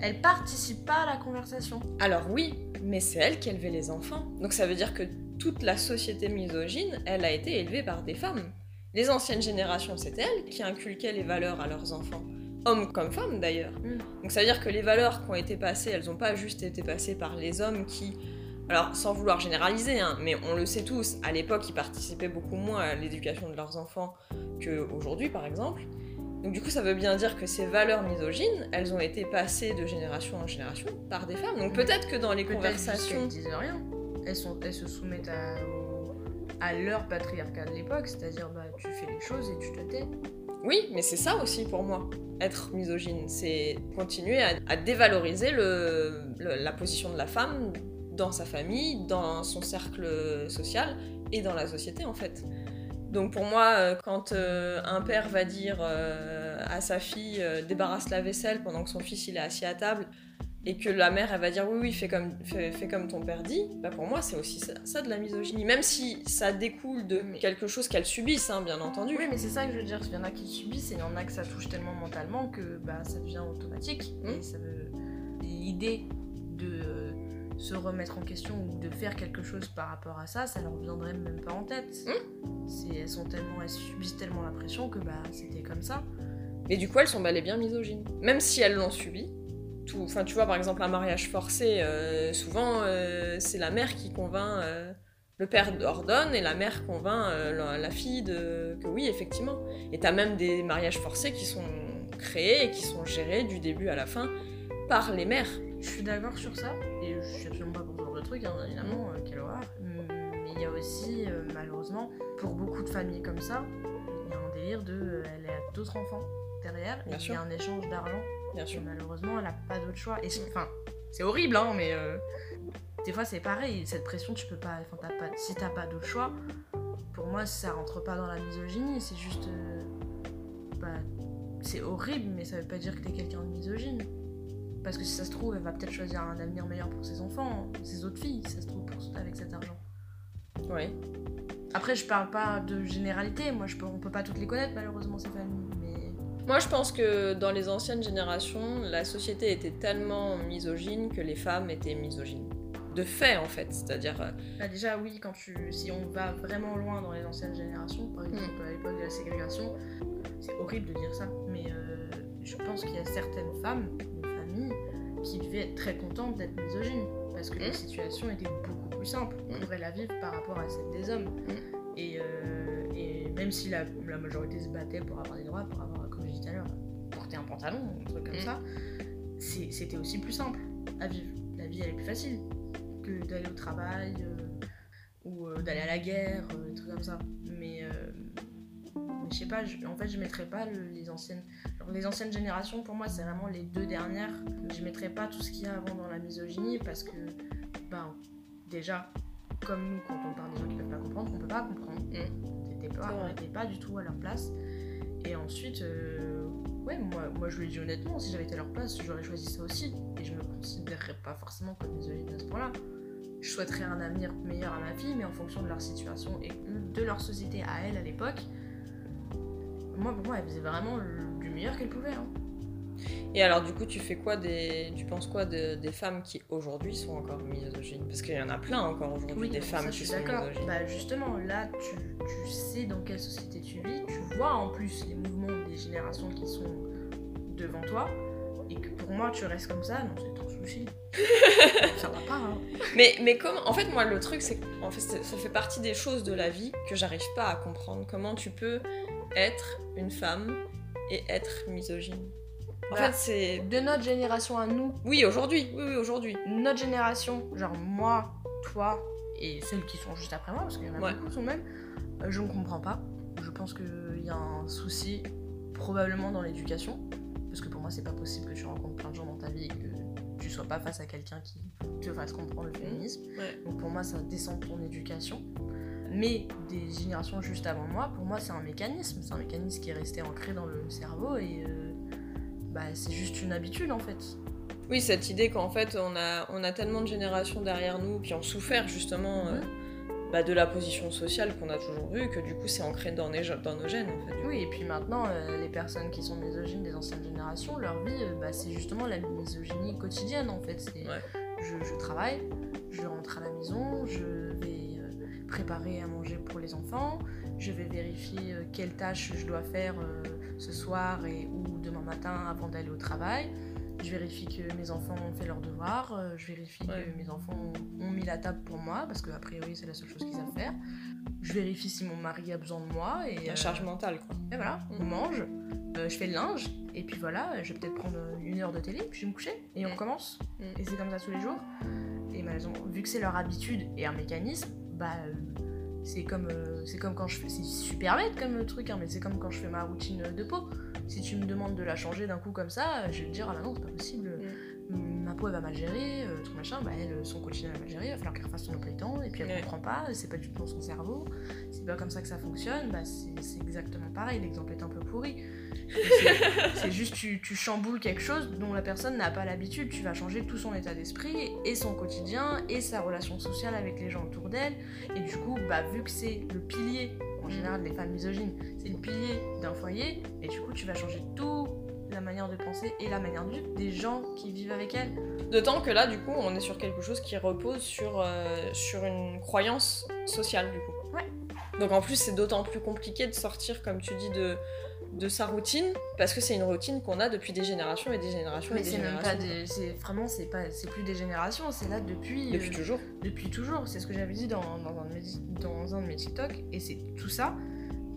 elle participe pas à la conversation. Alors oui, mais c'est elle qui élevait les enfants. Donc ça veut dire que toute la société misogyne, elle a été élevée par des femmes. Les anciennes générations, c'était elles qui inculquaient les valeurs à leurs enfants. Hommes comme femmes d'ailleurs. Mm. Donc ça veut dire que les valeurs qui ont été passées, elles n'ont pas juste été passées par les hommes qui... Alors sans vouloir généraliser, hein, mais on le sait tous, à l'époque ils participaient beaucoup moins à l'éducation de leurs enfants qu'aujourd'hui par exemple. Donc du coup, ça veut bien dire que ces valeurs misogynes, elles ont été passées de génération en génération par des femmes. Donc peut-être que dans les conversations... qu'elles disent rien. Elles, sont, elles se soumettent à, leur patriarcat de l'époque, c'est-à-dire, bah, tu fais les choses et tu te tais. Oui, mais c'est ça aussi pour moi, être misogyne. C'est continuer à, à dévaloriser le, le- la position de la femme dans sa famille, dans son cercle social et dans la société en fait. Donc pour moi, euh, quand euh, un père va dire euh, à sa fille débarrasse la vaisselle pendant que son fils il est assis à table et que la mère elle va dire oui oui fais comme, fais, fais comme ton père dit, bah pour moi c'est aussi ça, ça de la misogynie. Même si ça découle de quelque chose qu'elle subisse, hein, bien entendu. Oui, mais c'est ça que je veux dire. Il y en a qui subissent et il y en a que ça touche tellement mentalement que bah, ça devient automatique. Mm. Et ça veut... L'idée de se remettre en question ou de faire quelque chose par rapport à ça, ça leur viendrait même pas en tête. C'est, elles, sont tellement, elles subissent tellement la pression que bah, c'était comme ça. Mais du coup, elles sont bel et bien misogynes. Même si elles l'ont subi. Tout... Enfin, tu vois, par exemple, un mariage forcé, euh, souvent, euh, c'est la mère qui convainc... euh, le père ordonne et la mère convainc la, la fille de... que oui, effectivement. Et t'as même des mariages forcés qui sont créés et qui sont gérés du début à la fin par les mères. Je suis d'accord sur ça, et je suis absolument pas pour ce genre de truc, hein, évidemment, euh, quelle horreur. Mais il y a aussi, euh, malheureusement, pour beaucoup de familles comme ça, il y a un délire de. euh, elle a d'autres enfants derrière, et il y a un échange d'argent, Bien et sûr. malheureusement, elle a pas d'autre choix. Et c'est- enfin, c'est horrible, hein, mais. euh, des fois, c'est pareil, cette pression, tu peux pas. Enfin, t'as pas si t'as pas d'autre choix, pour moi, ça rentre pas dans la misogynie, c'est juste. bah, c'est horrible, mais ça veut pas dire que t'es quelqu'un de misogyne. Parce que si ça se trouve, elle va peut-être choisir un avenir meilleur pour ses enfants, ses autres filles, si ça se trouve, pour, avec cet argent. Ouais. Après, je parle pas de généralité, moi, je peux, on peut pas toutes les connaître, malheureusement, ces familles, mais... Moi, je pense que dans les anciennes générations, la société était tellement misogyne que les femmes étaient misogynes. De fait, en fait. C'est-à-dire... euh, Bah, déjà, oui, quand tu, si on va vraiment loin dans les anciennes générations, par exemple à l'époque de la ségrégation, c'est horrible de dire ça, mais euh, je pense qu'il y a certaines femmes, qui devaient être très contentes d'être misogynes, parce que la situation était beaucoup plus simple Mm. pour elles à vivre par rapport à celle des hommes. Et, euh, et même si la, la majorité se battait pour avoir des droits, pour avoir, comme je disais tout à l'heure, porter un pantalon, un truc comme Mm. ça, c'était aussi plus simple à vivre. La vie elle est plus facile que d'aller au travail euh, ou euh, d'aller à la guerre, des trucs comme ça. Mais, mais je sais pas, en fait je mettrais pas le- les anciennes. Les anciennes générations pour moi c'est vraiment les deux dernières. Je mettrais pas tout ce qu'il y a avant dans la misogynie parce que, ben, déjà, comme nous quand on parle des gens qui peuvent pas comprendre, on peut pas comprendre. On n'était pas, on du tout à leur place. Et ensuite, euh, ouais, moi, moi je le dis honnêtement, si j'avais été à leur place, j'aurais choisi ça aussi. Et je me considérerais pas forcément comme misogyne à ce point-là. je souhaiterais un avenir meilleur à ma fille, mais en fonction de leur situation et de leur société à elle à l'époque. Moi, pour moi, elle faisait vraiment meilleur qu'elle pouvait. Hein. Et alors, du coup, tu fais quoi des. Tu penses quoi des femmes qui aujourd'hui sont encore misogynes? Parce qu'il y en a plein encore aujourd'hui, des femmes qui sont misogynes. Bah, justement, là, tu, tu, sais dans quelle société tu vis, tu vois en plus les mouvements des générations qui sont devant toi, et que pour moi, tu restes comme ça, non, c'est ton souci. ça va pas, hein. Mais, mais comme. En fait, moi, le truc, c'est que en fait, ça fait partie des choses de la vie que j'arrive pas à comprendre. Comment tu peux être une femme et être misogyne en fait, c'est de notre génération à nous. Oui, aujourd'hui. Oui, oui, aujourd'hui. Notre génération, genre moi, toi et celles qui sont juste après moi, parce qu'il y en a beaucoup sont même, euh, je ne comprends pas. Je pense qu'il y a un souci probablement dans l'éducation, parce que pour moi, c'est pas possible que tu rencontres plein de gens dans ta vie et que tu sois pas face à quelqu'un qui te fasse comprendre le féminisme. Donc pour moi, ça descend de ton éducation. Mais des générations juste avant moi, pour moi, c'est un mécanisme. C'est un mécanisme qui est resté ancré dans le cerveau et euh, bah, c'est juste une habitude en fait. Oui, cette idée qu'en fait on a, on a tellement de générations derrière nous qui ont souffert justement euh, bah, de la position sociale qu'on a toujours eue, que du coup c'est ancré dans, dans nos gènes en fait. Oui, et puis maintenant euh, les personnes qui sont misogynes des anciennes générations, leur vie bah, c'est justement la misogynie quotidienne en fait. Je, je, travaille, je rentre à la maison, je préparer à manger pour les enfants, je vais vérifier quelles tâches je dois faire ce soir et ou demain matin avant d'aller au travail. Je vérifie que mes enfants ont fait leurs devoirs, euh, je vérifie que mes enfants ont mis la table pour moi, parce qu'a priori c'est la seule chose qu'ils savent faire. Je vérifie si mon mari a besoin de moi. Et, la charge euh, mentale quoi. Et voilà, on mm. mange, euh, je fais le linge, et puis voilà, je vais peut-être prendre une heure de télé, puis je vais me coucher, et on mm. commence. Mm. Et c'est comme ça tous les jours. Et bah, vu que c'est leur habitude et un mécanisme, bah c'est comme, euh, c'est comme quand je fais. C'est super bête comme truc, hein, mais c'est comme quand je fais ma routine de peau. Si tu me demandes de la changer d'un coup comme ça, je vais te dire ah bah non, c'est pas possible. Mm. Elle va mal gérer, euh, tout machin, bah elle, son quotidien va mal gérer, il va falloir qu'elle refasse son emploi temps, et puis elle comprend pas, c'est pas du tout dans son cerveau, c'est pas comme ça que ça fonctionne, bah c'est exactement pareil, l'exemple est un peu pourri. C'est juste tu, tu chamboules quelque chose dont la personne n'a pas l'habitude. Tu vas changer tout son état d'esprit et son quotidien et sa relation sociale avec les gens autour d'elle. Et du coup, bah, vu que c'est le pilier, en général, des femmes misogynes, c'est le pilier d'un foyer, et du coup, tu vas changer tout la manière de penser et la manière de vivre des gens qui vivent avec elle. D'autant que là, du coup, on est sur quelque chose qui repose sur, euh, sur une croyance sociale, du coup. Ouais. Donc en plus, c'est d'autant plus compliqué de sortir, comme tu dis, de, de sa routine parce que c'est une routine qu'on a depuis des générations et des générations et des générations. Même pas c'est vraiment c'est pas c'est plus des générations, c'est là depuis depuis euh, toujours. Depuis toujours, c'est ce que j'avais dit dans, dans, un de mes, dans un de mes TikTok et c'est tout ça.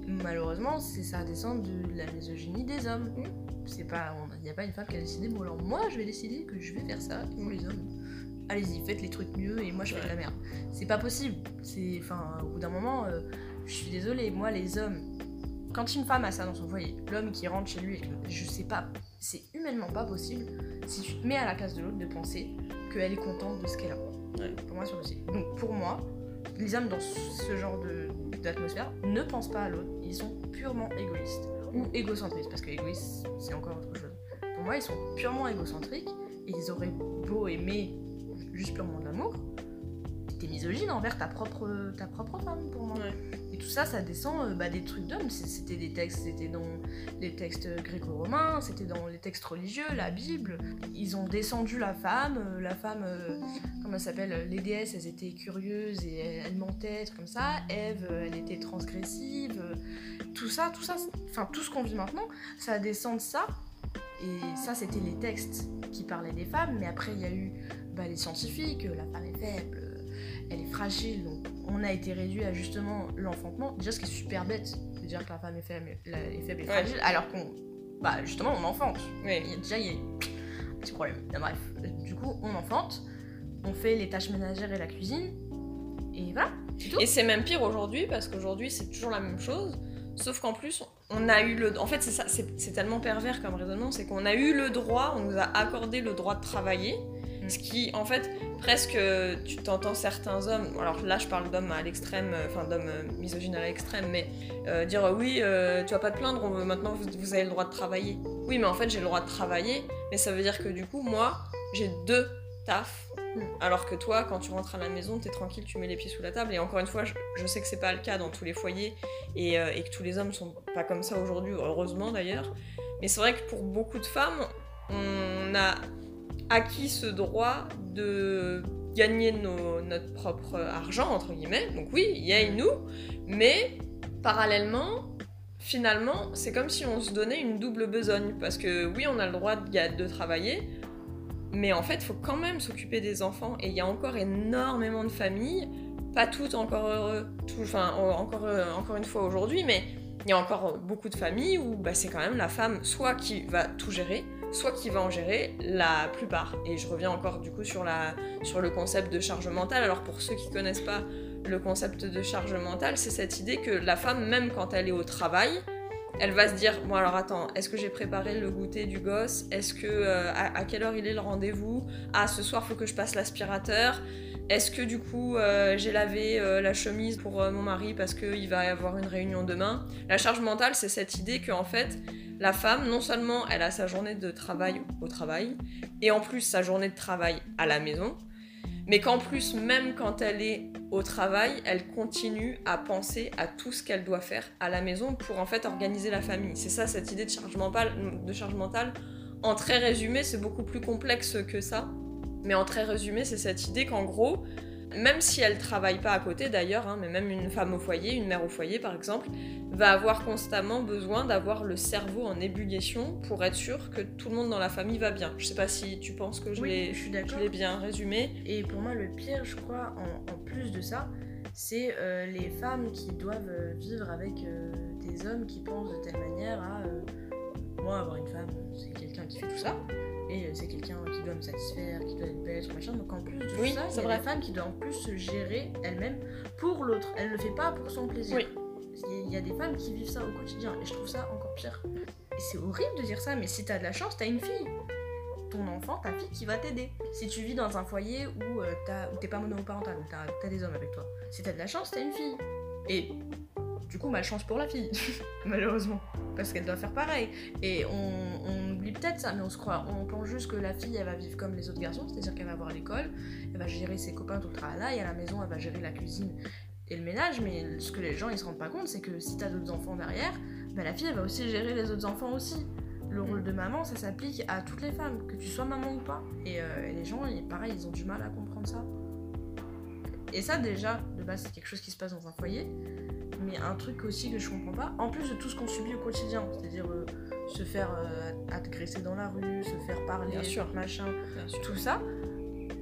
Malheureusement, c'est ça descend de la misogynie des hommes. Mm. C'est pas il n'y a pas une femme qui a décidé bon alors moi je vais décider que je vais faire ça les hommes. Allez-y, faites les trucs mieux et moi je fais de la merde. C'est pas possible. C'est enfin au bout d'un moment euh, je suis désolée, moi les hommes quand une femme a ça dans son foyer, l'homme qui rentre chez lui, je sais pas, c'est humainement pas possible si tu te mets à la place de l'autre de penser qu'elle est contente de ce qu'elle a. Pour moi, c'est possible. Donc pour moi, les hommes dans ce genre d'atmosphère ne pensent pas à l'autre, ils sont purement égoïstes ou égocentristes, parce que égoïste, c'est encore autre chose. Pour moi, ils sont purement égocentriques et ils auraient beau aimer juste purement de l'amour, t'es misogyne envers ta propre, ta propre femme pour moi. Et tout ça, ça descend euh, bah, des trucs d'hommes. C'était des textes, c'était dans les textes gréco-romains, c'était dans les textes religieux, la Bible. Ils ont descendu la femme, euh, la femme, euh, comment elle s'appelle Les déesses, elles étaient curieuses et elles mentaient, comme ça. Ève, elle était transgressive. tout ça, tout ça, enfin tout ce qu'on vit maintenant, ça descend de ça. Et ça, c'était les textes qui parlaient des femmes, mais après, il y a eu bah, les scientifiques, la femme est faible, elle est fragile, donc on a été réduit à justement l'enfantement. Déjà, ce qui est super bête, de dire que la femme est faible, est faible et fragile, alors qu'on, bah justement, on enfante. Oui. déjà, il y a un petit problème. bref, du coup, on enfante, on fait les tâches ménagères et la cuisine, et voilà, tout. Et c'est même pire aujourd'hui, parce qu'aujourd'hui, c'est toujours la même chose. Sauf qu'en plus, on a eu le. En fait, c'est ça, c'est tellement pervers comme raisonnement, c'est qu'on a eu le droit, on nous a accordé le droit de travailler, mm. ce qui, en fait, presque, tu t'entends certains hommes, alors là je parle d'hommes à l'extrême, euh, enfin d'hommes euh, misogynes à l'extrême, mais euh, dire oui, tu vas pas te plaindre, maintenant vous, avez le droit de travailler. Oui, mais en fait j'ai le droit de travailler, mais ça veut dire que du coup, moi, j'ai deux tafs Mm. Alors que toi, quand tu rentres à la maison, t'es tranquille, tu mets les pieds sous la table. Et encore une fois, je, sais que c'est pas le cas dans tous les foyers et, euh, et, que tous les hommes sont pas comme ça aujourd'hui, heureusement d'ailleurs. Mais c'est vrai que pour beaucoup de femmes, on a acquis ce droit de gagner notre propre argent, entre guillemets. Donc oui, il y a une nous, mais parallèlement, finalement, c'est comme si on se donnait une double besogne. Parce que oui, on a le droit de, de travailler, mais en fait, il faut quand même s'occuper des enfants. Et il y a encore énormément de familles, pas toutes encore heureux, enfin encore, encore une fois aujourd'hui, mais il y a encore beaucoup de familles où bah, c'est quand même la femme soit qui va tout gérer, soit qui va en gérer la plupart. Et je reviens encore du coup sur, le concept de charge mentale. Alors pour ceux qui connaissent pas le concept de charge mentale, c'est cette idée que la femme, même quand elle est au travail, elle va se dire bon alors attends est-ce que j'ai préparé le goûter du gosse? Est-ce que euh, à, quelle heure il est le rendez-vous? Ah ce soir faut que je passe l'aspirateur. Est-ce que du coup euh, j'ai lavé euh, la chemise pour mon mari parce qu'il va avoir une réunion demain? La charge mentale c'est cette idée que en fait la femme, non seulement elle a sa journée de travail au travail, et en plus sa journée de travail à la maison, mais qu'en plus, même quand elle est au travail, elle continue à penser à tout ce qu'elle doit faire à la maison pour en fait organiser la famille. C'est ça cette idée de charge mentale. De charge. En très résumé, c'est beaucoup plus complexe que ça. Mais en très résumé, c'est cette idée qu'en gros, même si elle travaille pas à côté d'ailleurs, hein, mais même une femme au foyer, une mère au foyer par exemple, va avoir constamment besoin d'avoir le cerveau en ébullition pour être sûr que tout le monde dans la famille va bien. Je sais pas si tu penses que je l'ai bien résumé. Et pour moi, le pire, je crois, en, plus de ça, c'est euh, les femmes qui doivent euh, vivre avec euh, des hommes qui pensent de telle manière à moi avoir une femme, c'est quelqu'un qui fait tout ça et c'est quelqu'un qui doit me satisfaire, qui doit être belle, machin. Donc en plus de oui, ça, c'est la femme qui doit en plus se gérer elle-même pour l'autre. Elle ne le fait pas pour son plaisir. Oui. Il y a des femmes qui vivent ça au quotidien et je trouve ça encore pire. Et c'est horrible de dire ça, mais si t'as de la chance, t'as une fille. Ton enfant, ta fille qui va t'aider. Si tu vis dans un foyer où, euh, t'es pas monoparental, t'as as des hommes avec toi, si t'as de la chance, t'as une fille. Et du coup, malchance pour la fille, malheureusement, parce qu'elle doit faire pareil. Et on, oublie peut-être ça, mais on se croit, on pense juste que la fille, elle va vivre comme les autres garçons, c'est-à-dire qu'elle va avoir l'école, elle va gérer ses copains tout le travail, et à la maison, elle va gérer la cuisine et le ménage. Mais ce que les gens ils se rendent pas compte, c'est que si t'as d'autres enfants derrière, bah, la fille, elle va aussi gérer les autres enfants aussi. Le rôle de maman, ça s'applique à toutes les femmes, que tu sois maman ou pas. Et euh, les gens, pareil, ils ont du mal à comprendre ça. Et ça, déjà, de base, c'est quelque chose qui se passe dans un foyer. Mais un truc aussi que je comprends pas, en plus de tout ce qu'on subit au quotidien, c'est-à-dire euh, se faire euh, agresser dans la rue, se faire parler, Bien sûr. machin, tout ça,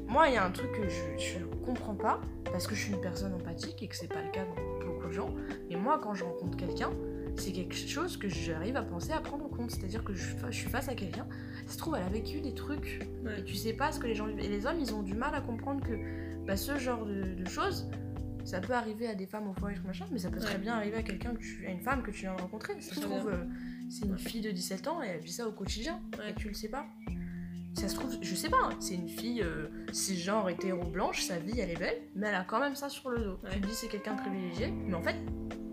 moi il y a un truc que je, je comprends pas, parce que je suis une personne empathique et que c'est pas le cas de beaucoup de gens, mais moi quand je rencontre quelqu'un, c'est quelque chose que j'arrive à penser à prendre en compte. C'est-à-dire que je, suis face à quelqu'un, ça se trouve, elle a vécu des trucs, et tu sais pas ce que les gens vivent. Et les hommes, ils ont du mal à comprendre que bah, ce genre de choses, ça peut arriver à des femmes au foyer, machin, mais ça peut très bien arriver à quelqu'un, que tu, à une femme que tu viens de rencontrer. Ça se trouve, euh, c'est une fille de 17 ans et elle vit ça au quotidien et tu le sais pas. Ça se trouve, je sais pas, hein, c'est une fille euh, genre hétéro blanche, sa vie elle est belle, mais elle a quand même ça sur le dos. Tu te dis c'est quelqu'un de privilégié, mais en fait,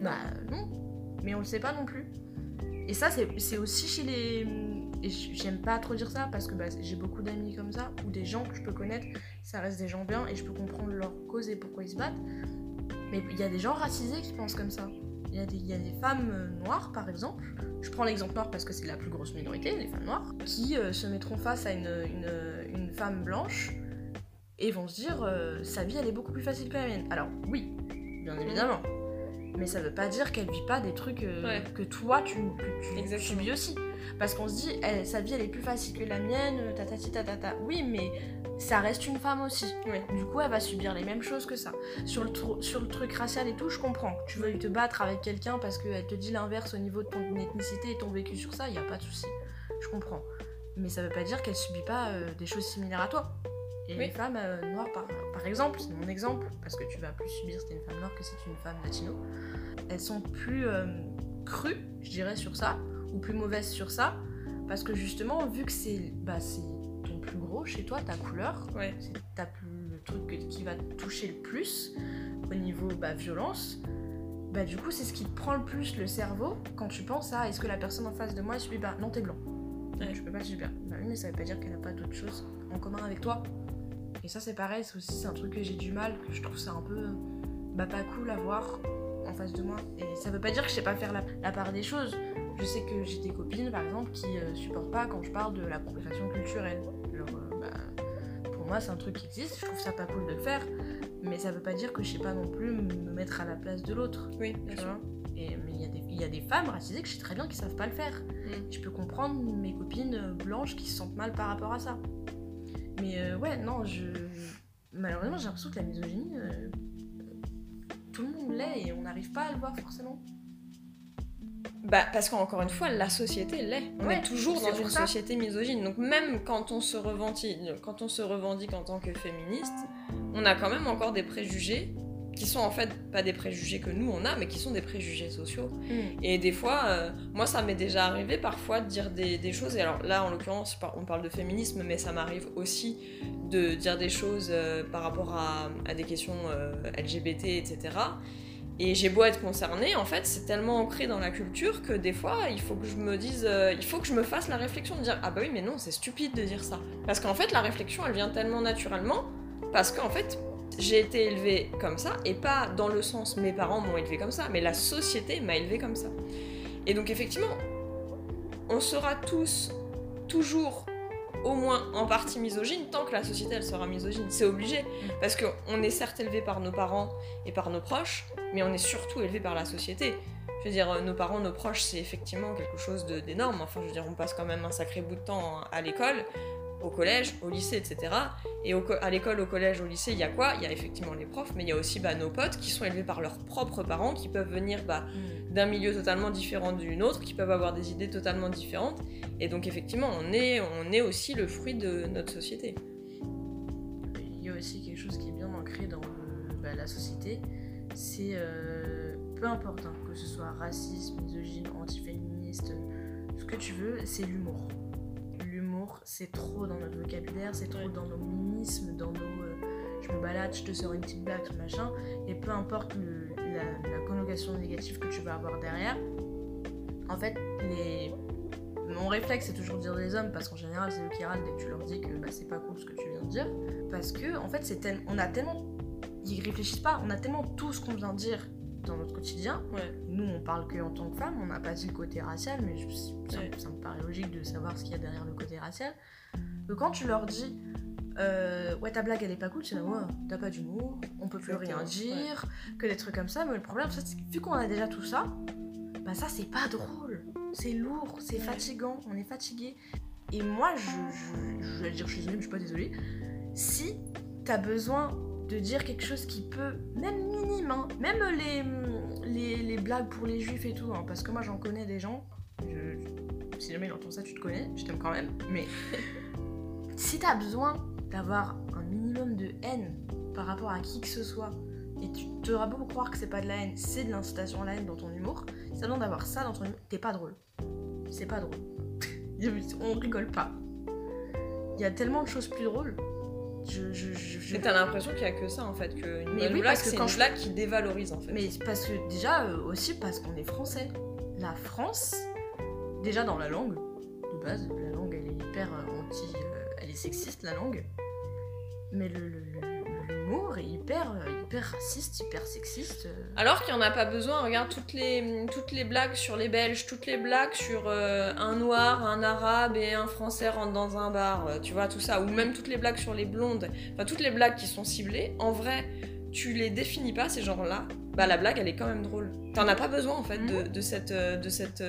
bah non. Mais on le sait pas non plus. Et ça, c'est aussi chez les. Et j'aime pas trop dire ça parce que bah, j'ai beaucoup d'amis comme ça, ou des gens que je peux connaître, ça reste des gens bien et je peux comprendre leur cause et pourquoi ils se battent. Mais il y a des gens racisés qui pensent comme ça. Il y, a des, femmes euh, noires, par exemple, je prends l'exemple noir parce que c'est la plus grosse minorité, les femmes noires, qui euh, se mettront face à une, femme blanche et vont se dire euh, sa vie elle est beaucoup plus facile que la mienne. Alors oui, bien évidemment, mais ça veut pas dire qu'elle vit pas des trucs que toi tu, que tu subis aussi. Parce qu'on se dit, elle, sa vie elle est plus facile que la mienne, tatati tatata. Oui, mais ça reste une femme aussi. Du coup, elle va subir les mêmes choses que ça. Sur le, sur le truc racial et tout, je comprends. Tu veux te battre avec quelqu'un parce qu'elle te dit l'inverse au niveau de ton ethnicité et ton vécu sur ça, il n'y a pas de souci. Je comprends. Mais ça veut pas dire qu'elle subit pas euh, des choses similaires à toi. Et les femmes euh, noires, par, par exemple, c'est mon exemple, parce que tu vas plus subir si t'es une femme noire que si tu es une femme latino, elles sont plus euh, crues, je dirais, sur ça, ou plus mauvaises sur ça, parce que justement, vu que c'est bah, ton plus gros chez toi, ta couleur, c'est le truc qui va te toucher le plus au niveau bah, violence, bah du coup c'est ce qui te prend le plus le cerveau quand tu penses à est-ce que la personne en face de moi subit pas non t'es blanc. Je peux pas subir. Bah oui mais ça veut pas dire qu'elle a pas d'autres choses en commun avec toi Et ça, c'est pareil, c'est aussi un truc que j'ai du mal, que je trouve ça un peu bah, pas cool à voir en face de moi. Et ça veut pas dire que je sais pas faire la, part des choses. Je sais que j'ai des copines, par exemple, qui euh, supportent pas quand je parle de l'appropriation culturelle. Genre, euh, bah, pour moi, c'est un truc qui existe, je trouve ça pas cool de le faire. Mais ça veut pas dire que je sais pas non plus me mettre à la place de l'autre. Oui, bien sûr. Et, mais il y, a des femmes racisées que je sais très bien qui savent pas le faire. Mm. Je peux comprendre mes copines blanches qui se sentent mal par rapport à ça. Mais euh, ouais, non, je. Malheureusement, j'ai l'impression que la misogynie, euh, tout le monde l'est et on n'arrive pas à le voir forcément. Bah, parce qu'encore une fois, la société l'est. On est toujours dans une société misogyne. Donc même quand on se revendique, quand on se revendique en tant que féministe, on a quand même encore des préjugés qui sont en fait pas des préjugés que nous on a, mais qui sont des préjugés sociaux. Mm. Et des fois, euh, moi ça m'est déjà arrivé parfois de dire des, choses, et alors là en l'occurrence on parle de féminisme, mais ça m'arrive aussi de dire des choses euh, par rapport à, des questions euh, LGBT, etc. Et j'ai beau être concernée, en fait, c'est tellement ancré dans la culture que des fois, il faut que je me dise, il faut que je me fasse la réflexion de dire ah bah oui, mais non, c'est stupide de dire ça. Parce qu'en fait, la réflexion, elle vient tellement naturellement, parce qu'en fait, j'ai été élevée comme ça, et pas dans le sens mes parents m'ont élevée comme ça, mais la société m'a élevée comme ça. Et donc effectivement, on sera tous toujours au moins en partie misogyne tant que la société elle sera misogyne. C'est obligé. Parce qu'on est certes élevé par nos parents et par nos proches, mais on est surtout élevé par la société. Je veux dire, nos parents, nos proches, c'est effectivement quelque chose d'énorme. Enfin, je veux dire, on passe quand même un sacré bout de temps à l'école au collège, au lycée, etc. Et à l'école, au collège, au lycée, il y a quoi? Il y a effectivement les profs, mais il y a aussi bah, nos potes qui sont élevés par leurs propres parents, qui peuvent venir bah, mm. d'un milieu totalement différent d'une autre, qui peuvent avoir des idées totalement différentes. Et donc effectivement, on est, on est aussi le fruit de notre société. Il y a aussi quelque chose qui est bien ancré dans bah, la société, c'est euh, peu importe hein, que ce soit raciste, misogyne, antiféministe, ce que tu veux, c'est l'humour c'est trop dans notre vocabulaire, c'est trop dans nos mimismes, dans nos euh, je me balade, je te sors une petite blague, machin, et peu importe la, la, connotation négative que tu vas avoir derrière, en fait, les... mon réflexe c'est toujours de dire les hommes, parce qu'en général c'est eux qui râlent dès que tu leur dis que bah, c'est pas cool ce que tu viens de dire, parce que en fait, c'est on a tellement. Ils réfléchissent pas, on a tellement tout ce qu'on vient de dire dans notre quotidien. Nous, on parle que en tant que femme, on n'a pas dit le côté racial, mais ça, me paraît logique de savoir ce qu'il y a derrière le côté racial. Que quand tu leur dis, euh, ouais, ta blague elle est pas cool, c'est là, ouais, t'as pas d'humour, on peut plus rien dire, que des trucs comme ça, mais le problème, c'est que vu qu'on a déjà tout ça, bah ça, c'est pas drôle, c'est lourd, c'est fatigant, on est fatigué. Et moi, je, je, vais dire, je suis désolée, mais je suis pas désolée. Si t'as besoin de dire quelque chose qui peut, même minime, hein, même les, les, blagues pour les juifs et tout, hein, parce que moi j'en connais des gens, si jamais il entend ça, tu te connais, je t'aime quand même, mais si t'as besoin d'avoir un minimum de haine par rapport à qui que ce soit, et tu t'auras beau croire que c'est pas de la haine, c'est de l'incitation à la haine dans ton humour, c'est besoin d'avoir ça dans ton humour, t'es pas drôle. C'est pas drôle. On rigole pas. Il y a tellement de choses plus drôles je, je, t'as l'impression qu'il y a que ça en fait, que une mais blague, c'est une blague qui dévalorise en fait. Mais parce que déjà euh, aussi parce qu'on est français. La France, déjà dans la langue de base, la langue elle est hyper euh, anti, euh, elle est sexiste la langue. Mais le, le l'humour est hyper, euh, hyper raciste, hyper sexiste. Euh. Alors qu'il n'y en a pas besoin, regarde toutes les, toutes les blagues sur les Belges, toutes les blagues sur euh, un noir, un arabe et un français rentrent dans un bar, tu vois, tout ça, ou même toutes les blagues sur les blondes, enfin toutes les blagues qui sont ciblées, en vrai, tu les définis pas ces genres-là, bah la blague elle est quand même drôle. T'en as pas besoin en fait de, de cette, de cette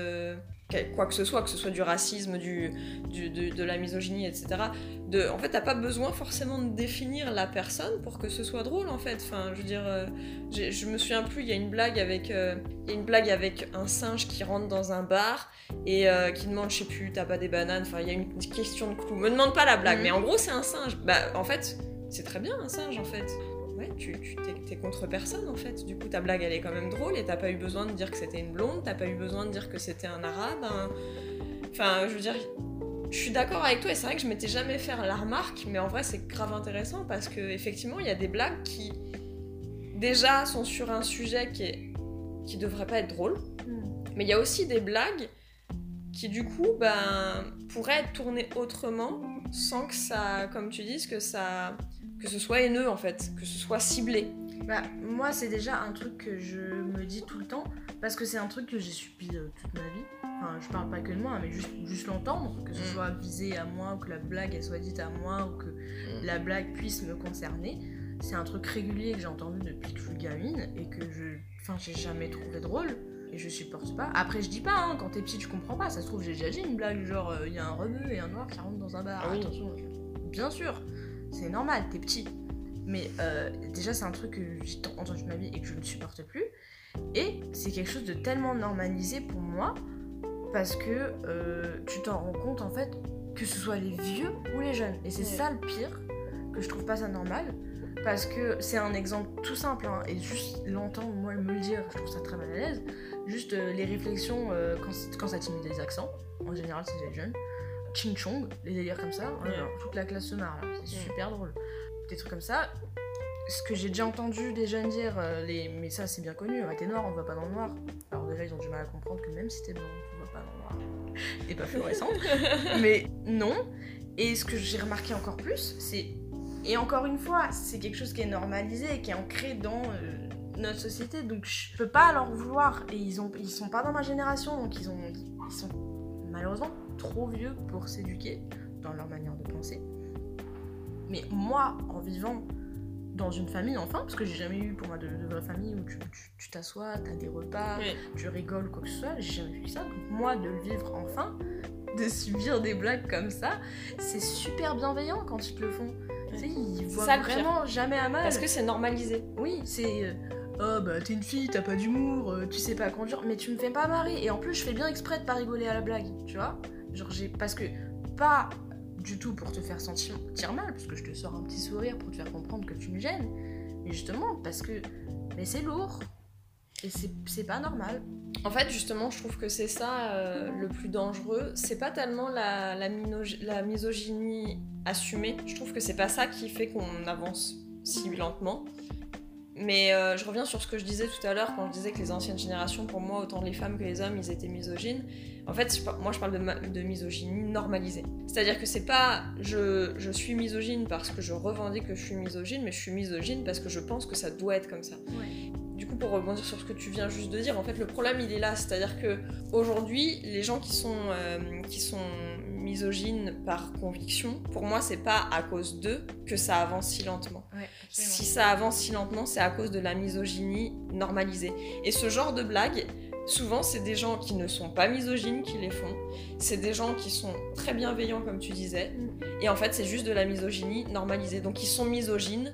quoi que ce soit, que ce soit du racisme, du, de, la misogynie, etc. De, en fait, t'as pas besoin forcément de définir la personne pour que ce soit drôle, en fait. Enfin, je veux dire, euh, je me souviens plus, il y a une blague avec, euh, une blague avec un singe qui rentre dans un bar et euh, qui demande, je sais plus, t'as pas des bananes. Enfin, il y a une question de clou. Me demande pas la blague, mhm. mais en gros, c'est un singe. Bah, en fait, c'est très bien un singe, en fait tu, tu t'es, contre personne en fait. Du coup, ta blague elle est quand même drôle et t'as pas eu besoin de dire que c'était une blonde, t'as pas eu besoin de dire que c'était un arabe. Enfin, je veux dire, je suis d'accord avec toi et c'est vrai que je m'étais jamais fait la remarque, mais en vrai c'est grave intéressant parce que effectivement il y a des blagues qui déjà sont sur un sujet qui est qui devrait pas être drôle, hmm. mais il y a aussi des blagues qui du coup ben pourraient être tournées autrement sans que ça, comme tu dises, que ça que ce soit haineux en fait, que ce soit ciblé. Bah, moi, c'est déjà un truc que je me dis tout le temps, parce que c'est un truc que j'ai subi euh, toute ma vie. Enfin, je parle pas que de moi, mais juste, juste l'entendre, que ce Mm. soit visé à moi, ou que la blague elle soit dite à moi, ou que Mm. la blague puisse me concerner. C'est un truc régulier que j'ai entendu depuis que je suis gamine et que je. Enfin, j'ai jamais trouvé drôle. Et je supporte pas. Après, je dis pas, hein, quand t'es petit, tu comprends pas. Ça se trouve, j'ai déjà dit une blague, genre, il y a un rebeu et un noir qui rentre dans un bar. Ah oui. Attention. Bien sûr, c'est normal, t'es petit. Mais euh, déjà, c'est un truc que j'ai entendu de ma vie et que je ne supporte plus. Et c'est quelque chose de tellement normalisé pour moi parce que euh, tu t'en rends compte en fait que ce soit les vieux ou les jeunes. Et c'est Ouais. ça le pire, que je trouve pas ça normal. Parce que c'est un exemple tout simple, hein, et juste l'entendre, moi, me le dire, je trouve ça très mal à l'aise. Juste euh, les réflexions quand, quand ça timide des accents, en général c'est des jeunes. Ching Chong, les délires comme ça, Ouais. alors, toute la classe se marre là, c'est super drôle. Des trucs comme ça. Ce que j'ai déjà entendu des jeunes dire, euh, les... mais ça c'est bien connu, ah, t'es noir, on va pas dans le noir. Alors déjà ils ont du mal à comprendre que même si t'es blanc, tu vas pas dans le noir. T'es pas fluorescente. mais non. Et ce que j'ai remarqué encore plus, c'est. Et encore une fois, c'est quelque chose qui est normalisé, qui est ancré dans euh, notre société. Donc je peux pas leur vouloir. Et ils, ont, ils sont pas dans ma génération, donc ils, ont, ils sont malheureusement trop vieux pour s'éduquer dans leur manière de penser. Mais moi, en vivant dans une famille, enfin, parce que j'ai jamais eu pour moi de, de vraie famille où tu tu- tu t'assois, t'as des repas, Oui. tu rigoles, quoi que ce soit, j'ai jamais vécu ça. Donc moi, de le vivre enfin, de subir des blagues comme ça, c'est super bienveillant quand ils te le font. Tu sais, ils voient ça, vraiment jamais à mal. Parce que c'est normalisé. Oui, c'est... euh, Oh bah t'es une fille, t'as pas d'humour, euh, tu sais pas conduire, mais tu me fais pas marrer. Et en plus je fais bien exprès de pas rigoler à la blague, tu vois Genre j'ai... Parce que pas du tout pour te faire sentir mal, parce que je te sors un petit sourire pour te faire comprendre que tu me gênes, mais justement parce que... Mais c'est lourd. Et c'est pas normal. En fait, justement, je trouve que c'est ça euh, le plus dangereux. C'est pas tellement la, la misogynie assumée. Je trouve que c'est pas ça qui fait qu'on avance si lentement. Mais euh, je reviens sur ce que je disais tout à l'heure quand je disais que les anciennes générations, pour moi, autant les femmes que les hommes, ils étaient misogynes. En fait, je moi, je parle de, misogynie normalisée. C'est-à-dire que c'est pas je, je suis misogyne parce que je revendique que je suis misogyne, mais je suis misogyne parce que je pense que ça doit être comme ça. Du coup, pour rebondir sur ce que tu viens juste de dire, en fait, le problème il est là, c'est-à-dire que aujourd'hui, les gens qui sont euh, qui sont misogynes par conviction, pour moi, c'est pas à cause d'eux que ça avance si lentement. Ouais, Si ça avance si lentement, c'est à cause de la misogynie normalisée. Et ce genre de blagues, souvent, c'est des gens qui ne sont pas misogynes qui les font. C'est des gens qui sont très bienveillants, comme tu disais. Et en fait, c'est juste de la misogynie normalisée. Donc, ils sont misogynes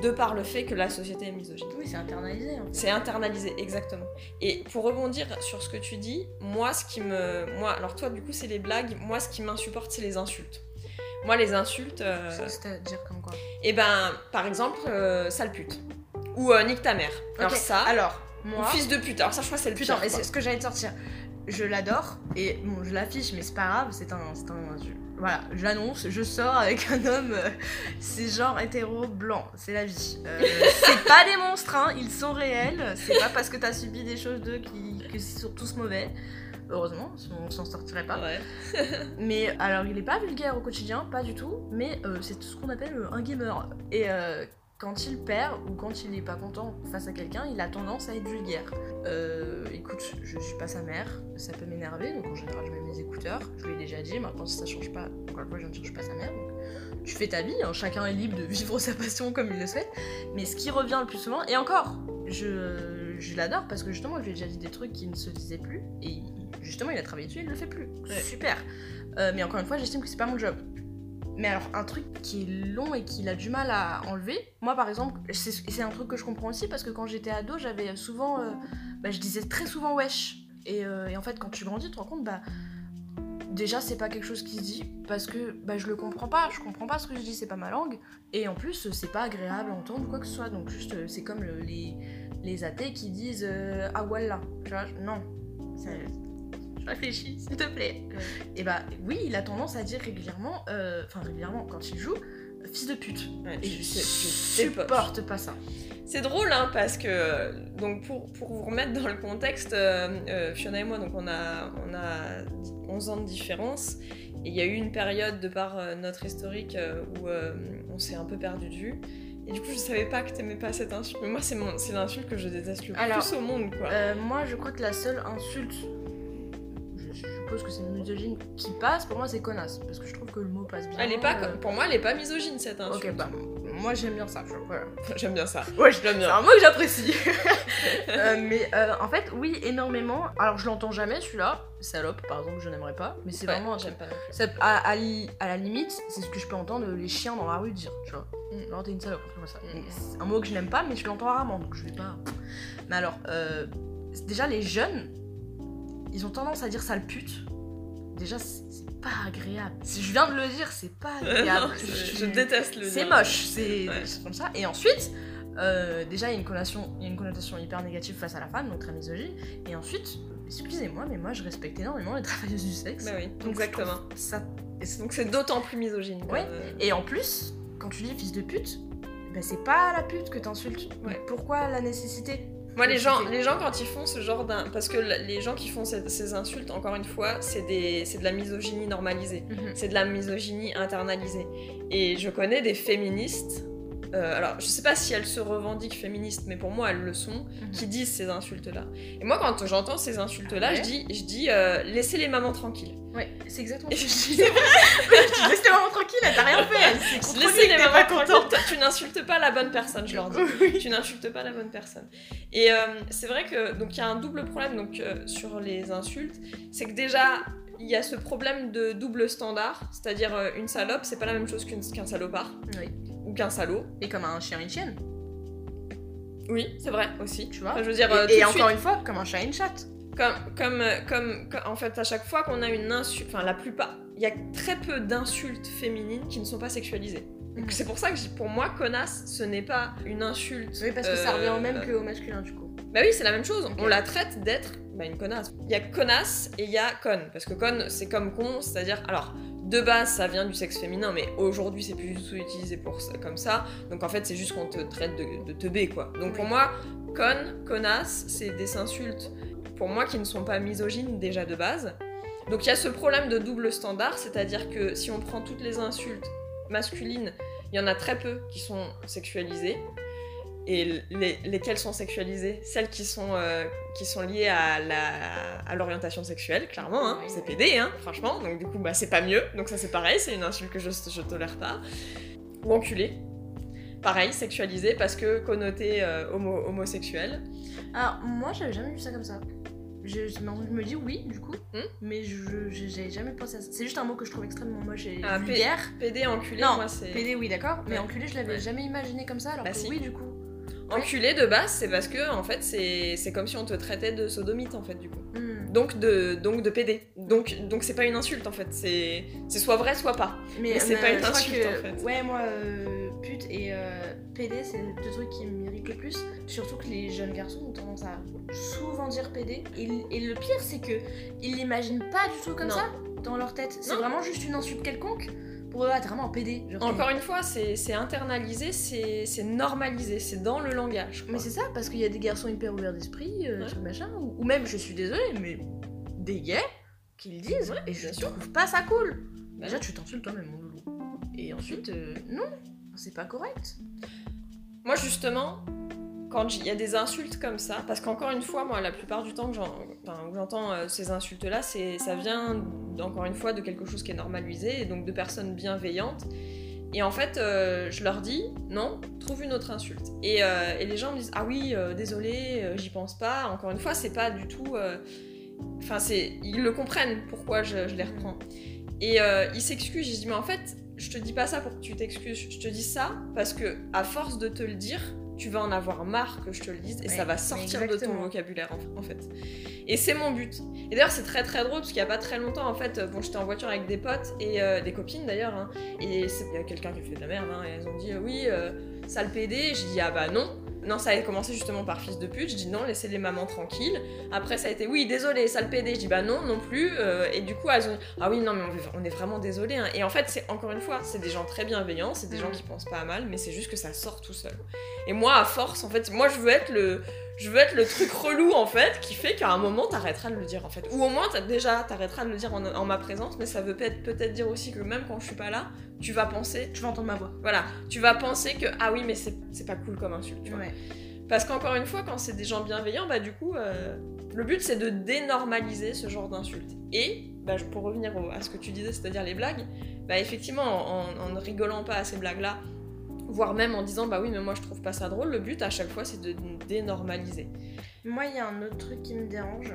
de par le fait que la société est misogyne. Oui, c'est internalisé. C'est internalisé, exactement. Et pour rebondir sur ce que tu dis, moi, ce qui me. Moi, alors toi, du coup, c'est les blagues. Moi, ce qui m'insupporte, c'est les insultes. Moi, les insultes. euh, C'est-à-dire comme quoi et ben, par exemple, euh, sale pute. Ou euh, nique ta mère. Alors ça, Alors, ou moi... fils de pute. Alors ça, je crois que c'est le Putain, pire. quoi. c'est ce que j'allais te sortir. Je l'adore et bon, je l'affiche, mais c'est pas grave. C'est un, c'est un, je- voilà, je l'annonce. Je sors avec un homme, euh, c'est genre hétéro blanc, c'est la vie. Euh, c'est pas des monstres, hein, ils sont réels. C'est pas parce que t'as subi des choses d'eux qui, que c'est sont tous mauvais. Heureusement, sinon on s'en sortirait pas. Ouais. Mais alors, il est pas vulgaire au quotidien, pas du tout, mais euh, c'est tout ce qu'on appelle un gamer. Et euh, quand il perd ou quand il est pas content face à quelqu'un, il a tendance à être vulgaire. Euh, écoute, je suis pas sa mère, ça peut m'énerver, donc en général je mets mes écouteurs, je lui ai déjà dit, maintenant si ça change pas, encore une fois je je suis pas sa mère, donc tu fais ta vie, hein, chacun est libre de vivre sa passion comme il le souhaite, mais ce qui revient le plus souvent, et encore, je, je l'adore parce que justement je lui ai déjà dit des trucs qui ne se disaient plus, et justement il a travaillé dessus, il le fait plus, Ouais. super. Euh, mais encore une fois, j'estime que c'est pas mon job. Mais alors, un truc qui est long et qu'il a du mal à enlever, moi par exemple, c'est un truc que je comprends aussi parce que quand j'étais ado, j'avais souvent. euh, bah, je disais très souvent wesh. Et, euh, et en fait, quand tu grandis, tu te rends compte, bah. Déjà, c'est pas quelque chose qui se dit parce que bah, je le comprends pas, je comprends pas ce que je dis, c'est pas ma langue. Et en plus, c'est pas agréable à entendre quoi que ce soit. Donc, juste, euh, c'est comme le- les, athées qui disent euh, Ah voilà. Tu vois, non. Réfléchis, s'il te plaît. Et bah oui, il a tendance à dire régulièrement, euh, enfin régulièrement quand il joue, fils de pute. Ouais, Et je- je, je- supporte pas ça. C'est drôle hein, parce que donc pour, pour vous remettre dans le contexte, euh, euh, Fiona et moi donc on a on a 11 ans de différence et il y a eu une période de par euh, notre historique euh, où euh, on s'est un peu perdu de vue et du coup je savais pas que t'aimais pas cette insulte mais moi c'est mon c'est l'insulte que je déteste le Alors, plus au monde quoi. Euh, moi, je crois que la seule insulte, suppose que c'est une misogyne qui passe, pour moi, c'est connasse. Parce que je trouve que le mot passe bien. elle est pas euh, comme- pour moi elle est pas misogyne cette insulte. Ok, bah, moi j'aime bien ça. voilà. J'aime bien ça. Ouais, J'aime c'est un mot que j'apprécie. Euh, mais euh, en fait, oui, énormément. Alors, je l'entends jamais celui-là. Salope, par exemple, je n'aimerais pas. Mais c'est Ouais, vraiment j'aime pas. Ça- à, à li- à la limite, c'est ce que je peux entendre les chiens dans la rue dire, tu vois. Mm. T'es une salope, comme ça. Mm. C'est un mot que je n'aime pas, mais je l'entends rarement, donc je vais pas. Mais alors, euh, déjà les jeunes, ils ont tendance à dire sale pute. Déjà, c'est pas agréable. Si je viens de le dire, c'est pas agréable. Non, je, je déteste le C'est moche, c'est Ouais. comme ça. Et ensuite, euh, déjà, il y, a une connotation, il y a une connotation hyper négative face à la femme, donc très misogyne. Et ensuite, excusez-moi, mais moi, je respecte énormément les travailleuses du sexe. Bah oui, Donc, exactement. Ça, Donc c'est d'autant plus misogyne. Ouais. et en plus, quand tu dis fils de pute, ben c'est pas la pute que t'insultes. Ouais. Pourquoi la nécessité Moi, les gens, les gens, quand ils font ce genre d'un. Parce que les gens qui font ces, ces insultes, encore une fois, c'est de la misogynie normalisée. C'est de la misogynie internalisée. Et je connais des féministes. Euh, alors, je sais pas si elles se revendiquent féministes, mais pour moi, elles le sont, qui disent ces insultes-là. Et moi, quand j'entends ces insultes-là, Ouais. je dis, je dis euh, laissez les mamans tranquilles. Ouais, c'est exactement Et ce que je dis, dis. je dis, laisse tes mamans tranquilles, elle t'a rien fait. Elle Laissez les mamans tranquilles. Tu n'insultes pas la bonne personne, je leur dis. Oui. tu n'insultes pas la bonne personne. Et euh, c'est vrai que donc il y a un double problème donc sur les insultes, c'est que déjà il y a ce problème de double standard, c'est-à-dire une salope, c'est pas la même chose qu'un salopard Oui. Ou qu'un salaud. Et comme un chien et une chienne, Oui, c'est vrai aussi. tu vois. Enfin, je veux dire, et euh, et encore une fois, comme un chat et une chatte. comme, comme, euh, comme, comme- en fait, à chaque fois qu'on a une insulte, enfin la plupart, il y a très peu d'insultes féminines qui ne sont pas sexualisées. Donc Mhm. c'est pour ça que pour moi, connasse, ce n'est pas une insulte. Oui, parce que ça revient au même euh, qu'au masculin, du coup. Bah oui, c'est la même chose. On la traite d'être bah, une connasse. Il y a connasse et il y a conne. Parce que conne, c'est comme con, c'est-à-dire. Alors, de base, ça vient du sexe féminin, mais aujourd'hui, c'est plus du tout utilisé pour ça- comme ça. Donc en fait, c'est juste qu'on te traite de, de teubé, quoi. Donc pour moi, conne, connasse, c'est des insultes, pour moi, qui ne sont pas misogynes déjà de base. Donc il y a ce problème de double standard, c'est-à-dire que si on prend toutes les insultes masculines, il y en a très peu qui sont sexualisées. Et les, lesquelles sont sexualisées? Celles qui sont, euh, qui sont liées à la- à l'orientation sexuelle, clairement. Hein. C'est PD, hein, franchement. Donc du coup, bah, c'est pas mieux. Donc ça, c'est pareil, c'est une insulte que je, je tolère pas. Ou enculé. Pareil, sexualisé parce que connoté euh, homo- homosexuel. Alors, moi, j'avais jamais vu ça comme ça. Je, je me dis oui, du coup, Hmm? Mais je j'ai jamais pensé à ça. C'est juste un mot que je trouve extrêmement moche et Ah, vulgaire. PD, enculé, Non, moi, c'est. PD, oui, d'accord, mais Ouais. enculé, je l'avais Ouais. jamais imaginé comme ça, alors Bah, que si. oui, du coup. Enculé de base, c'est parce que en fait, c'est comme si on te traitait de sodomite en fait du coup. Hmm. Donc de donc de PD. Donc donc c'est pas une insulte en fait. C'est c'est soit vrai soit pas. Mais c'est pas une je crois insulte, que- en fait. Ouais, moi, euh, pute et euh, PD, c'est deux trucs qui m'irritent le plus. Surtout que les jeunes garçons ont tendance à souvent dire PD. Et, et le pire, c'est que ils l'imaginent pas du tout comme Non. ça dans leur tête. C'est vraiment juste une insulte quelconque. Pour eux, ah, t'es vraiment un PD. Genre, Encore une fois, c'est internalisé, c'est normalisé, c'est dans le langage. quoi. Mais c'est ça, parce qu'il y a des garçons hyper ouverts d'esprit, euh, Ouais. truc machin, ou, ou même, je suis désolée, mais des gays qui le disent, Ouais, et je sûr. trouve pas ça cool. Bah Déjà, tu t'insultes toi-même, mon loulou. Et ensuite, euh, non, c'est pas correct. Moi justement, quand il y a des insultes comme ça, parce qu'encore une fois, moi la plupart du temps que j'entends euh, ces insultes-là, ça vient encore une fois de quelque chose qui est normalisé et donc de personnes bienveillantes. Et en fait, euh, je leur dis non, trouve une autre insulte. Et, euh, les gens me disent ah oui, désolé, j'y pense pas. Encore une fois, c'est pas du tout. Enfin, ils le comprennent pourquoi je, je les reprends. Et ils s'excusent. Je dis mais en fait, je te dis pas ça pour que tu t'excuses. Je te dis ça parce que à force de te le dire, tu vas en avoir marre que je te le dise et Ouais, ça va sortir de ton vocabulaire en, en fait. Et c'est mon but. Et d'ailleurs, c'est très très drôle parce qu'il y a pas très longtemps en fait, bon, j'étais en voiture avec des potes et euh, des copines d'ailleurs, hein, et il y a quelqu'un qui fait de la merde, hein, et elles ont dit euh, oui, euh, sale PD. J'ai dit ah bah non. Non, ça a commencé justement par fils de pute. Je dis non, laissez les mamans tranquilles. Après, ça a été oui, désolé, sale PD. Je dis bah non, non plus. Euh, et du coup, elles ont ah oui, non, mais on est vraiment désolé. hein. Et en fait, c'est encore une fois, c'est des gens très bienveillants, c'est des gens Mhm. qui pensent pas à mal, mais c'est juste que ça sort tout seul. Et moi, à force, en fait, moi, je veux être le. Je veux être le truc relou en fait qui fait qu'à un moment t'arrêteras de le dire en fait. Ou au moins t'as- déjà t'arrêteras de le dire en, en ma présence, mais ça veut peut-être peut-être dire aussi que même quand je suis pas là, tu vas penser, Tu vas entendre ma voix. voilà, tu vas penser que ah oui mais c'est pas cool comme insulte, tu vois. Ouais. Parce qu'encore une fois, quand c'est des gens bienveillants, bah du coup, euh, le but c'est de dénormaliser ce genre d'insultes. Et, bah, pour revenir au- à ce que tu disais, c'est-à-dire les blagues, bah effectivement, en, en ne rigolant pas à ces blagues-là, voire même en disant bah oui mais moi je trouve pas ça drôle, le but à chaque fois c'est de dénormaliser. Moi, il y a un autre truc qui me dérange,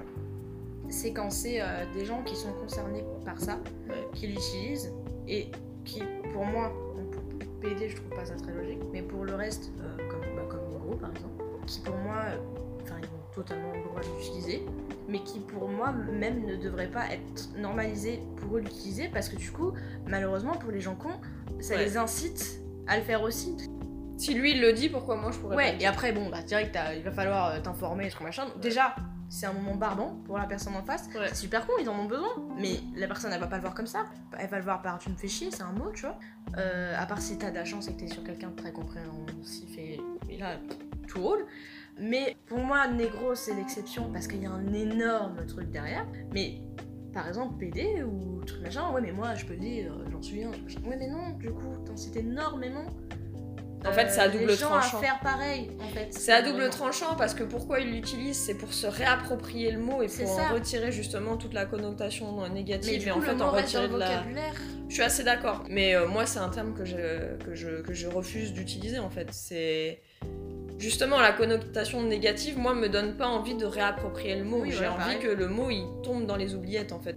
c'est quand c'est euh, des gens qui sont concernés par ça, Ouais. qui l'utilisent, et qui, pour moi, pour PD, je trouve pas ça très logique, mais pour le reste, euh, comme, bah, comme par exemple, qui pour moi, euh, enfin, ils ont totalement le droit de l'utiliser, mais qui pour moi même ne devrait pas être normalisé pour eux l'utiliser, parce que du coup, malheureusement, pour les gens cons, ça Ouais. les incite à le faire aussi. Si lui il le dit, pourquoi moi je pourrais pas Ouais, le et après, bon, bah, direct, t'as- il va falloir euh, t'informer, truc machin. Donc, Déjà, c'est un moment barbant pour la personne en face. Ouais. C'est super con, ils en ont besoin. Mais la personne, elle va pas le voir comme ça. Elle va le voir par tu me fais chier, c'est un mot, tu vois. Euh, à part si t'as de la chance et que t'es sur quelqu'un de très compréhensif et, et là, tout roule. Mais pour moi, négro, c'est l'exception parce qu'il y a un énorme truc derrière. Mais par exemple, PD ou truc machin, ouais, mais moi, je peux dire, j'en suis machin. Ouais, mais non, du coup, t'incites énormément. En fait, c'est à euh, double les gens tranchant. à faire pareil, en fait. C'est à double Vraiment. tranchant parce que pourquoi il l'utilise C'est pour se réapproprier le mot et C'est pour en retirer justement toute la connotation Mais négative du et coup, en fait en retirer de la. vocabulaire. Je suis assez d'accord. Mais euh, moi, c'est un terme que je, que je, que je refuse d'utiliser en fait. C'est justement la connotation négative, moi, me donne pas envie de réapproprier le mot. J'ai envie que le mot il tombe dans les oubliettes en fait.